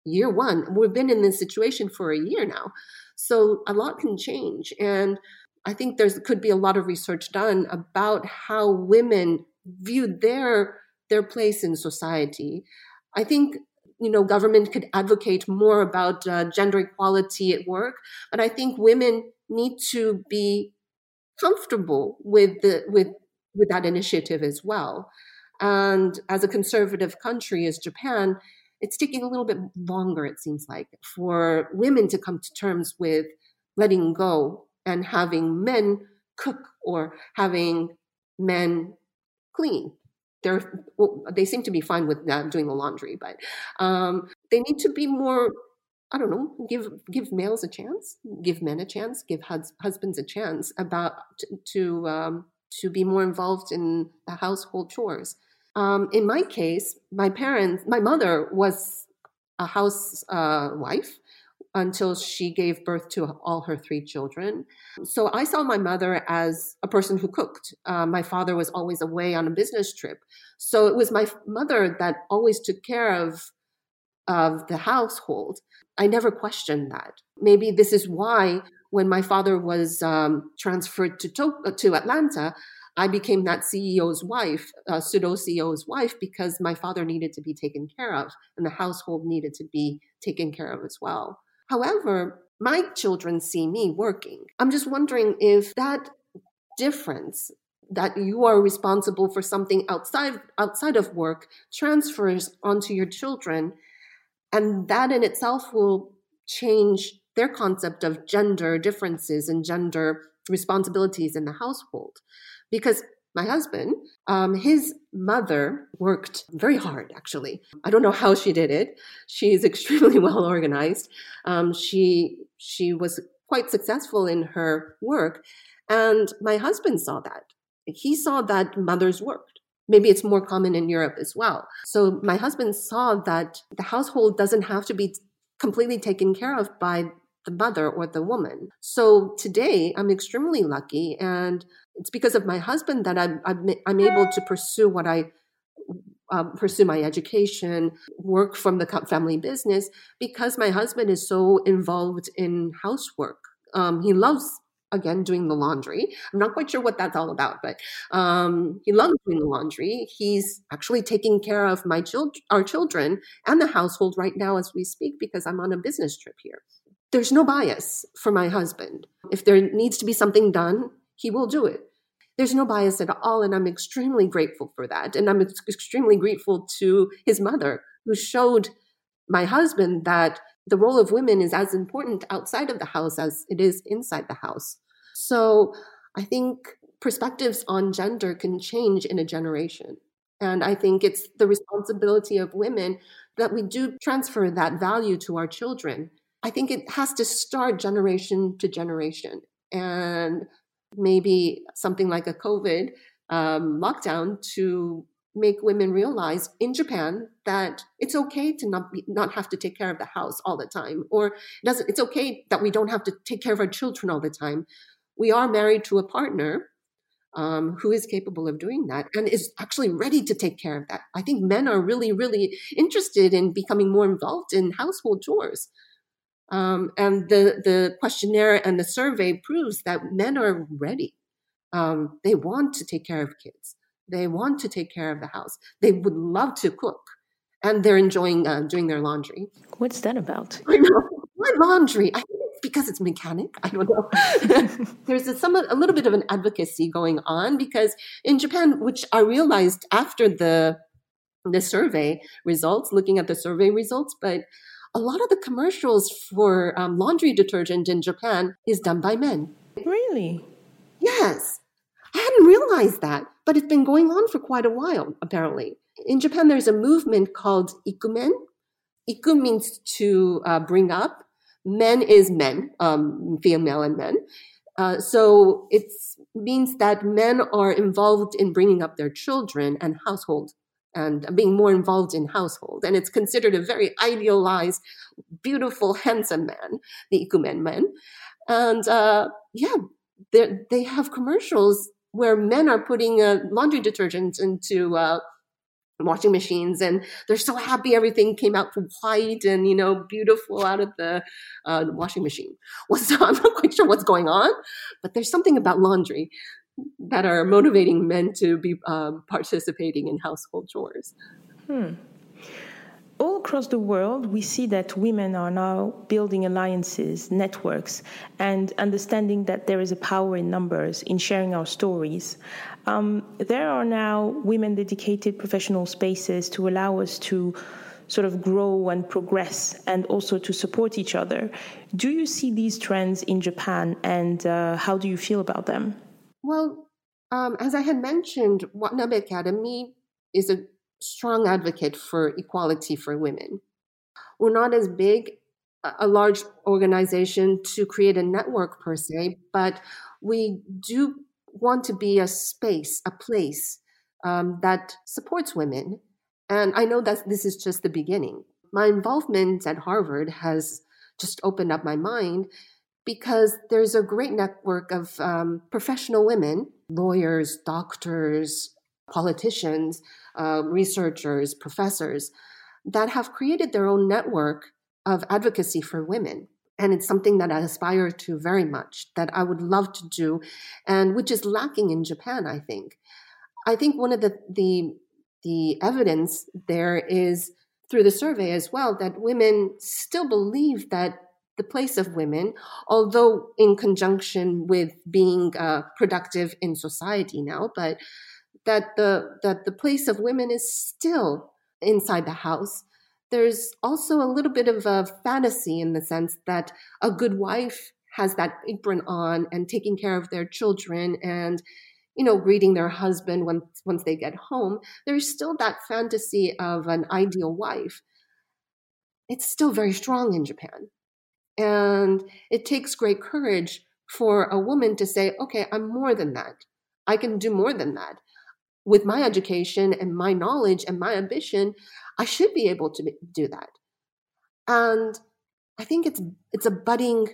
[SPEAKER 2] year one. We've been in this situation for a year now, so a lot can change and I think there's could be a lot of research done about how women view their their place in society. I think you know government could advocate more about uh, gender equality at work, but I think women need to be comfortable with the with with that initiative as well. And as a conservative country as Japan, it's taking a little bit longer, it seems like, for women to come to terms with letting go and having men cook or having men clean. They're, well, they seem to be fine with that, doing the laundry, but um, they need to be more. I don't know. Give give males a chance. Give men a chance. Give hus- husbands a chance about to to, um, to be more involved in the household chores. Um, in my case, my parents, my mother was a housewife uh, until she gave birth to all her three children. So I saw my mother as a person who cooked. Uh, my father was always away on a business trip. So it was my mother that always took care of, of the household. I never questioned that. Maybe this is why when my father was um, transferred to, to, to Atlanta, I became that CEO's wife, uh, pseudo CEO's wife, because my father needed to be taken care of and the household needed to be taken care of as well. However, my children see me working. I'm just wondering if that difference that you are responsible for something outside outside of work transfers onto your children and that in itself will change their concept of gender differences and gender responsibilities in the household because my husband, um, his mother worked very hard, actually. I don't know how she did it. She's extremely well organized. Um, she, she was quite successful in her work. And my husband saw that. He saw that mothers worked. Maybe it's more common in Europe as well. So my husband saw that the household doesn't have to be completely taken care of by the mother or the woman. So today I'm extremely lucky and it's because of my husband that I'm, I'm, I'm able to pursue what I um, pursue my education, work from the family business because my husband is so involved in housework. Um, he loves again doing the laundry. I'm not quite sure what that's all about, but um, he loves doing the laundry. He's actually taking care of my children, our children, and the household right now as we speak because I'm on a business trip here. There's no bias for my husband. If there needs to be something done, he will do it. There's no bias at all, and I'm extremely grateful for that. And I'm extremely grateful to his mother, who showed my husband that the role of women is as important outside of the house as it is inside the house. So I think perspectives on gender can change in a generation. And I think it's the responsibility of women that we do transfer that value to our children. I think it has to start generation to generation. and maybe something like a COVID um, lockdown to make women realize in Japan that it's okay to not be, not have to take care of the house all the time, or it doesn't. It's okay that we don't have to take care of our children all the time. We are married to a partner um, who is capable of doing that and is actually ready to take care of that. I think men are really, really interested in becoming more involved in household chores. Um, and the, the questionnaire and the survey proves that men are ready. Um, they want to take care of kids. They want to take care of the house. They would love to cook. And they're enjoying uh, doing their laundry.
[SPEAKER 1] What's that about?
[SPEAKER 2] I know. My laundry. I because it's mechanic. I don't know. There's a, some a little bit of an advocacy going on because in Japan, which I realized after the the survey results, looking at the survey results, but a lot of the commercials for um, laundry detergent in Japan is done by men.
[SPEAKER 1] Really?
[SPEAKER 2] Yes. I hadn't realized that, but it's been going on for quite a while, apparently. In Japan, there's a movement called ikumen. Iku means to uh, bring up, men is men, um, female and men. Uh, so it means that men are involved in bringing up their children and household and being more involved in household. And it's considered a very idealized, beautiful, handsome man, the ikumen men. And uh, yeah, they have commercials where men are putting uh, laundry detergent into uh, washing machines and they're so happy everything came out white and you know beautiful out of the uh, washing machine well, so i'm not quite sure what's going on but there's something about laundry that are motivating men to be um, participating in household chores
[SPEAKER 1] hmm all across the world, we see that women are now building alliances, networks, and understanding that there is a power in numbers in sharing our stories. Um, there are now women dedicated professional spaces to allow us to sort of grow and progress and also to support each other. Do you see these trends in Japan and uh, how do you feel about them?
[SPEAKER 2] Well, um, as I had mentioned, Watanabe Academy is a strong advocate for equality for women. We're not as big a large organization to create a network per se, but we do want to be a space, a place um, that supports women. And I know that this is just the beginning. My involvement at Harvard has just opened up my mind because there's a great network of um, professional women, lawyers, doctors, politicians, uh, researchers, professors that have created their own network of advocacy for women. And it's something that I aspire to very much, that I would love to do, and which is lacking in Japan, I think. I think one of the, the, the evidence there is through the survey as well that women still believe that the place of women, although in conjunction with being uh, productive in society now, but that the that the place of women is still inside the house. There's also a little bit of a fantasy in the sense that a good wife has that apron on and taking care of their children and you know greeting their husband once once they get home. There's still that fantasy of an ideal wife. It's still very strong in japan and it takes great courage for a woman to say okay i'm more than that i can do more than that with my education and my knowledge and my ambition, I should be able to do that. And I think it's it's a budding,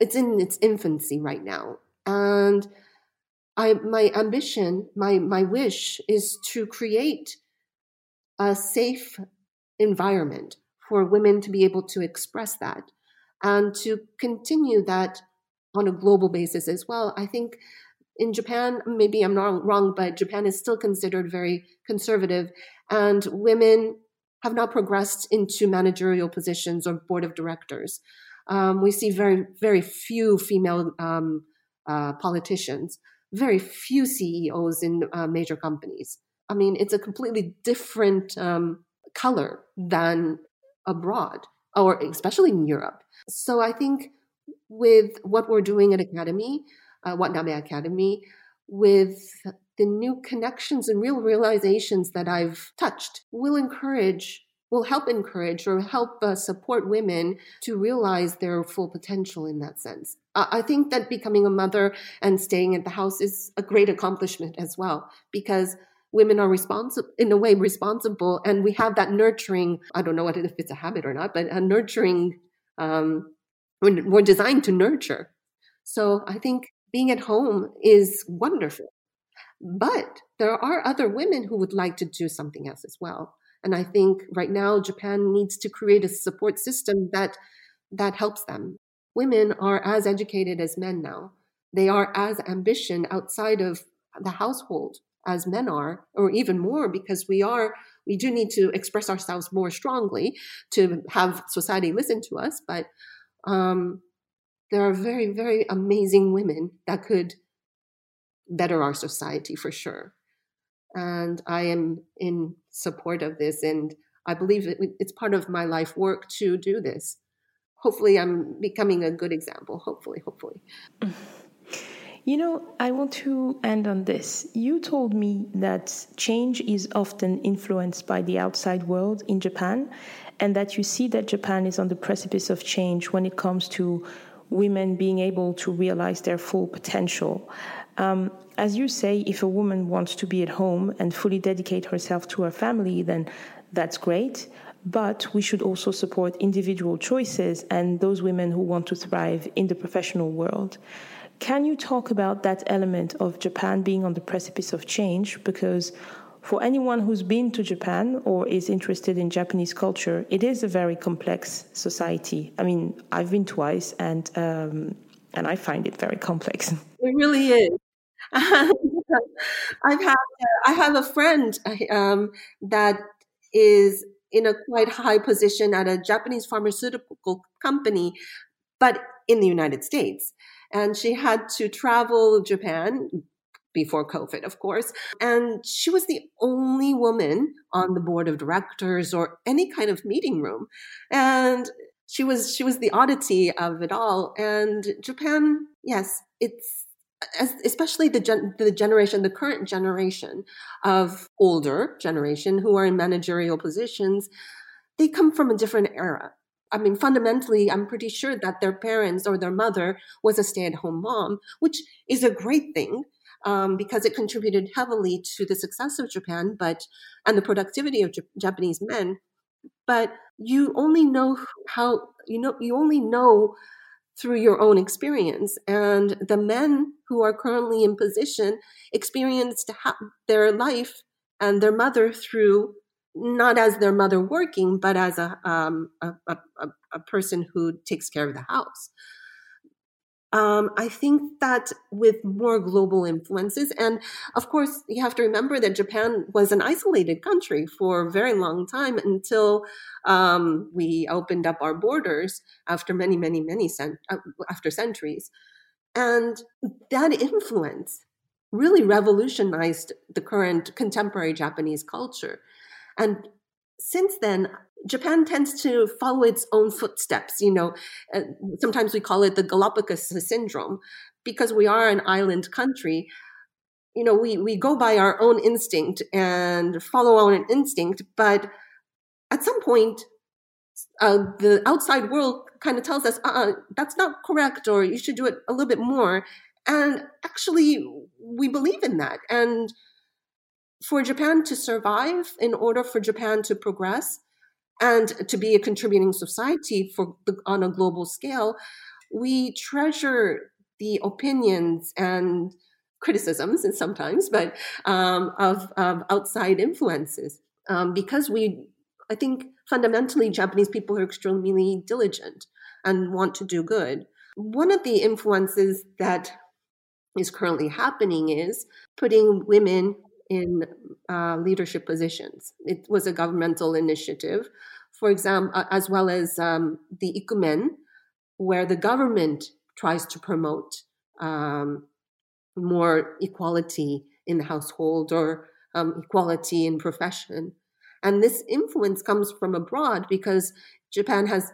[SPEAKER 2] it's in its infancy right now. And I my ambition, my my wish is to create a safe environment for women to be able to express that and to continue that on a global basis as well. I think in Japan, maybe I'm not wrong, but Japan is still considered very conservative, and women have not progressed into managerial positions or board of directors. Um, we see very, very few female um, uh, politicians, very few CEOs in uh, major companies. I mean, it's a completely different um, color than abroad, or especially in Europe. So I think with what we're doing at Academy, uh, Watanabe Academy with the new connections and real realizations that I've touched will encourage will help encourage or help uh, support women to realize their full potential in that sense. I think that becoming a mother and staying at the house is a great accomplishment as well because women are responsible in a way responsible and we have that nurturing i don't know if it's a habit or not but a nurturing um, we're, we're designed to nurture so i think being at home is wonderful but there are other women who would like to do something else as well and I think right now Japan needs to create a support system that that helps them. Women are as educated as men now. They are as ambition outside of the household as men are, or even more, because we are we do need to express ourselves more strongly to have society listen to us. But um, there are very, very amazing women that could better our society for sure and I am in support of this. And I believe it, it's part of my life work to do this. Hopefully, I'm becoming a good example. Hopefully, hopefully.
[SPEAKER 1] You know, I want to end on this. You told me that change is often influenced by the outside world in Japan, and that you see that Japan is on the precipice of change when it comes to women being able to realize their full potential. Um, as you say, if a woman wants to be at home and fully dedicate herself to her family, then that's great. But we should also support individual choices and those women who want to thrive in the professional world. Can you talk about that element of Japan being on the precipice of change? Because for anyone who's been to Japan or is interested in Japanese culture, it is a very complex society. I mean, I've been twice, and um, and I find it very complex.
[SPEAKER 2] It really is. I've had I have a friend um, that is in a quite high position at a Japanese pharmaceutical company, but in the United States, and she had to travel Japan before COVID, of course. And she was the only woman on the board of directors or any kind of meeting room. And she was she was the oddity of it all. And Japan, yes, it's especially the gen, the generation, the current generation of older generation who are in managerial positions, they come from a different era. I mean, fundamentally, I'm pretty sure that their parents or their mother was a stay-at-home mom, which is a great thing um, because it contributed heavily to the success of Japan, but and the productivity of J- Japanese men. But you only know how you know you only know through your own experience. And the men who are currently in position experienced their life and their mother through not as their mother working, but as a, um, a, a, a, person who takes care of the house. Um, I think that with more global influences, and of course, you have to remember that Japan was an isolated country for a very long time until um, we opened up our borders after many, many, many cent- uh, after centuries, and that influence really revolutionized the current contemporary Japanese culture. And since then, Japan tends to follow its own footsteps. You know, uh, sometimes we call it the Galapagos syndrome because we are an island country. You know, we, we go by our own instinct and follow our own instinct, but at some point, uh, the outside world kind of tells us, uh, that's not correct, or you should do it a little bit more. And actually, we believe in that. And for Japan to survive, in order for Japan to progress, and to be a contributing society for on a global scale, we treasure the opinions and criticisms, and sometimes, but um, of, of, outside influences, um, because we, I think, fundamentally, Japanese people are extremely diligent and want to do good. One of the influences that is currently happening is putting women in uh, leadership positions. It was a governmental initiative, for example, as well as um, the ikumen, where the government tries to promote um, more equality in the household or um, equality in profession. And this influence comes from abroad because Japan has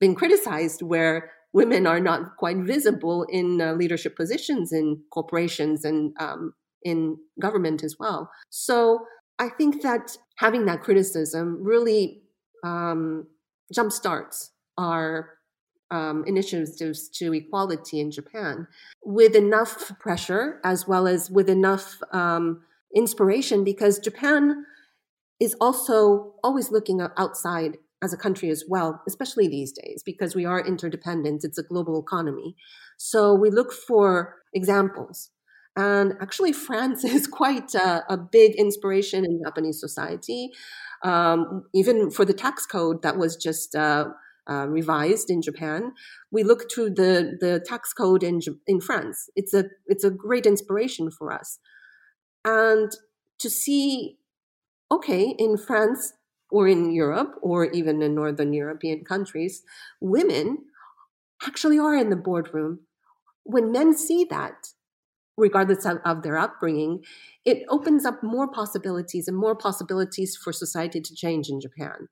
[SPEAKER 2] been criticized where women are not quite visible in uh, leadership positions in corporations and um, in government as well. So I think that having that criticism really um, jumpstarts our um, initiatives to equality in Japan with enough pressure as well as with enough um, inspiration because Japan is also always looking outside as a country as well, especially these days, because we are interdependent. It's a global economy. So we look for examples. And actually, France is quite a, a big inspiration in Japanese society. Um, even for the tax code that was just uh, uh, revised in Japan, we look to the, the tax code in, in France. It's a, it's a great inspiration for us. And to see, okay, in France, or in Europe or even in Northern European countries, women actually are in the boardroom. When men see that, regardless of, of, their upbringing, it opens up more possibilities and more possibilities for society to change in Japan.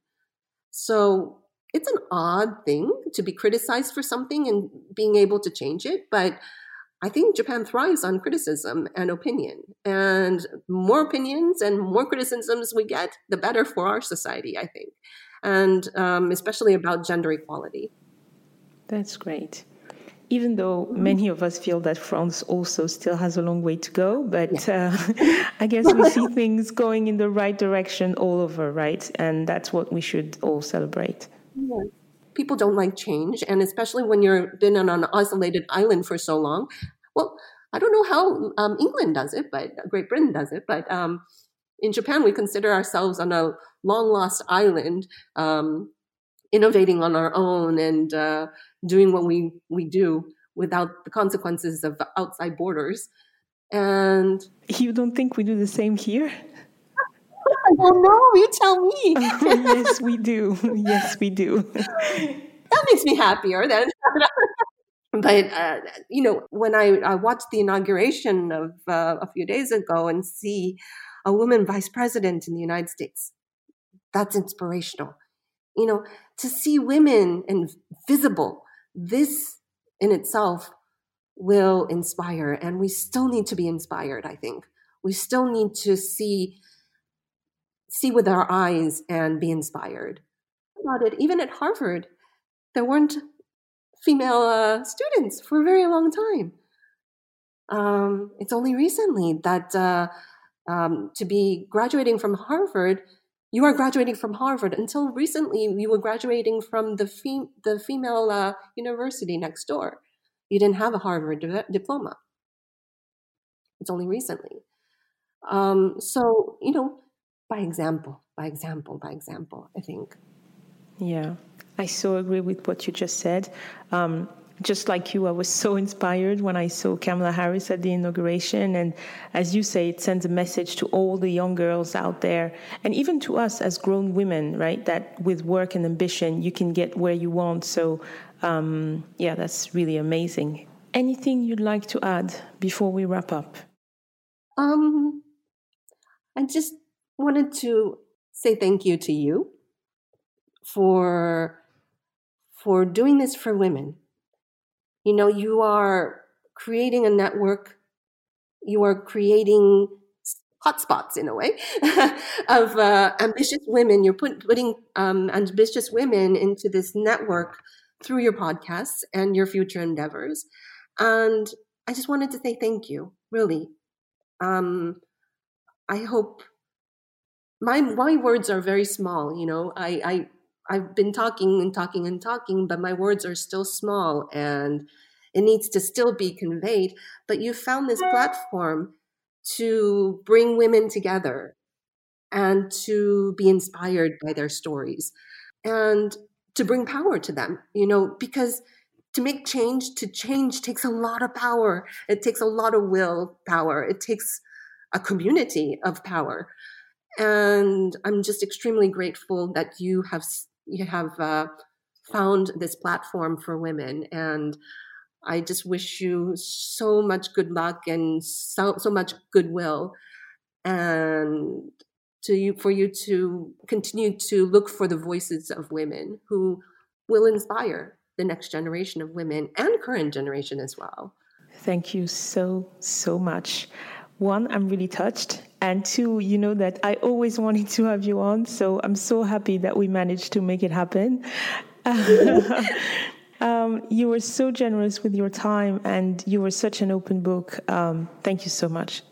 [SPEAKER 2] So it's an odd thing to be criticized for something and being able to change it, but I think Japan thrives on criticism and opinion. And more opinions and more criticisms we get, the better for our society, I think. And um, especially about gender equality.
[SPEAKER 1] That's great. Even though many of us feel that France also still has a long way to go, but yeah. uh, I guess we see things going in the right direction all over, right? And that's what we should all celebrate.
[SPEAKER 2] Yeah people don't like change, and especially when you've been on an isolated island for so long. Well, I don't know how um, England does it, but Great Britain does it. But um, in Japan, we consider ourselves on a long lost island, um, innovating on our own and uh, doing what we we do without the consequences of outside borders. And
[SPEAKER 1] you don't think we do the same here?
[SPEAKER 2] I don't know. You tell me.
[SPEAKER 1] yes, we do. Yes, we do.
[SPEAKER 2] that makes me happier then. but uh, you know, when I, I, watched the inauguration of uh, a few days ago and see a woman vice president in the United States, that's inspirational. You know, to see women and visible, this in itself will inspire, and we still need to be inspired. I think we still need to see see with our eyes and be inspired. About it, even at Harvard, there weren't female uh, students for a very long time. Um, it's only recently that uh, um, to be graduating from Harvard, you are graduating from Harvard. Until recently, you were graduating from the fem- the female uh, university next door. You didn't have a Harvard di- diploma. It's only recently. Um, so you know, by example, by example, by example, I think.
[SPEAKER 1] Yeah, I so agree with what you just said. Um, just like you, I was so inspired when I saw Kamala Harris at the inauguration. And as you say, it sends a message to all the young girls out there, and even to us as grown women, right? That with work and ambition, you can get where you want. So, um, yeah, that's really amazing. Anything you'd like to add before we wrap up?
[SPEAKER 2] Um, I just wanted to say thank you to you for for doing this for women. You know, you are creating a network, you are creating hotspots in a way of uh, ambitious women. You're put, putting um, ambitious women into this network through your podcasts and your future endeavors. And I just wanted to say thank you, really. Um, I hope my my words are very small. You know, I I I've been talking and talking and talking, but my words are still small and it needs to still be conveyed. But you found this platform to bring women together and to be inspired by their stories and to bring power to them, you know, because to make change, to change takes a lot of power. It takes a lot of will power. It takes a community of power and I'm just extremely grateful that you have you have uh, found this platform for women, and I just wish you so much good luck and so so much goodwill, and to you for you to continue to look for the voices of women who will inspire the next generation of women and current generation as well.
[SPEAKER 1] Thank you so so much. One, I'm really touched And two, you know that I always wanted to have you on. So I'm so happy that we managed to make it happen. um, you were so generous with your time and you were such an open book. Um, thank you so much.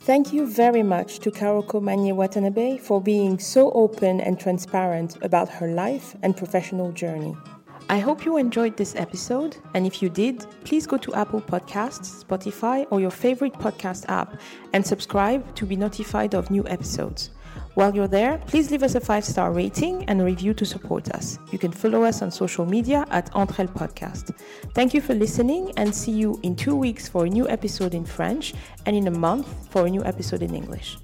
[SPEAKER 1] Thank you very much to Karoko Manye Watanabe for being so open and transparent about her life and professional journey. I hope you enjoyed this episode, and if you did, please go to Apple Podcasts, Spotify, or your favorite podcast app and subscribe to be notified of new episodes. While you're there, please leave us a five star rating and a review to support us. You can follow us on social media at Entre Elles Podcast. Thank you for listening and see you in two weeks for a new episode in French and in a month for a new episode in English.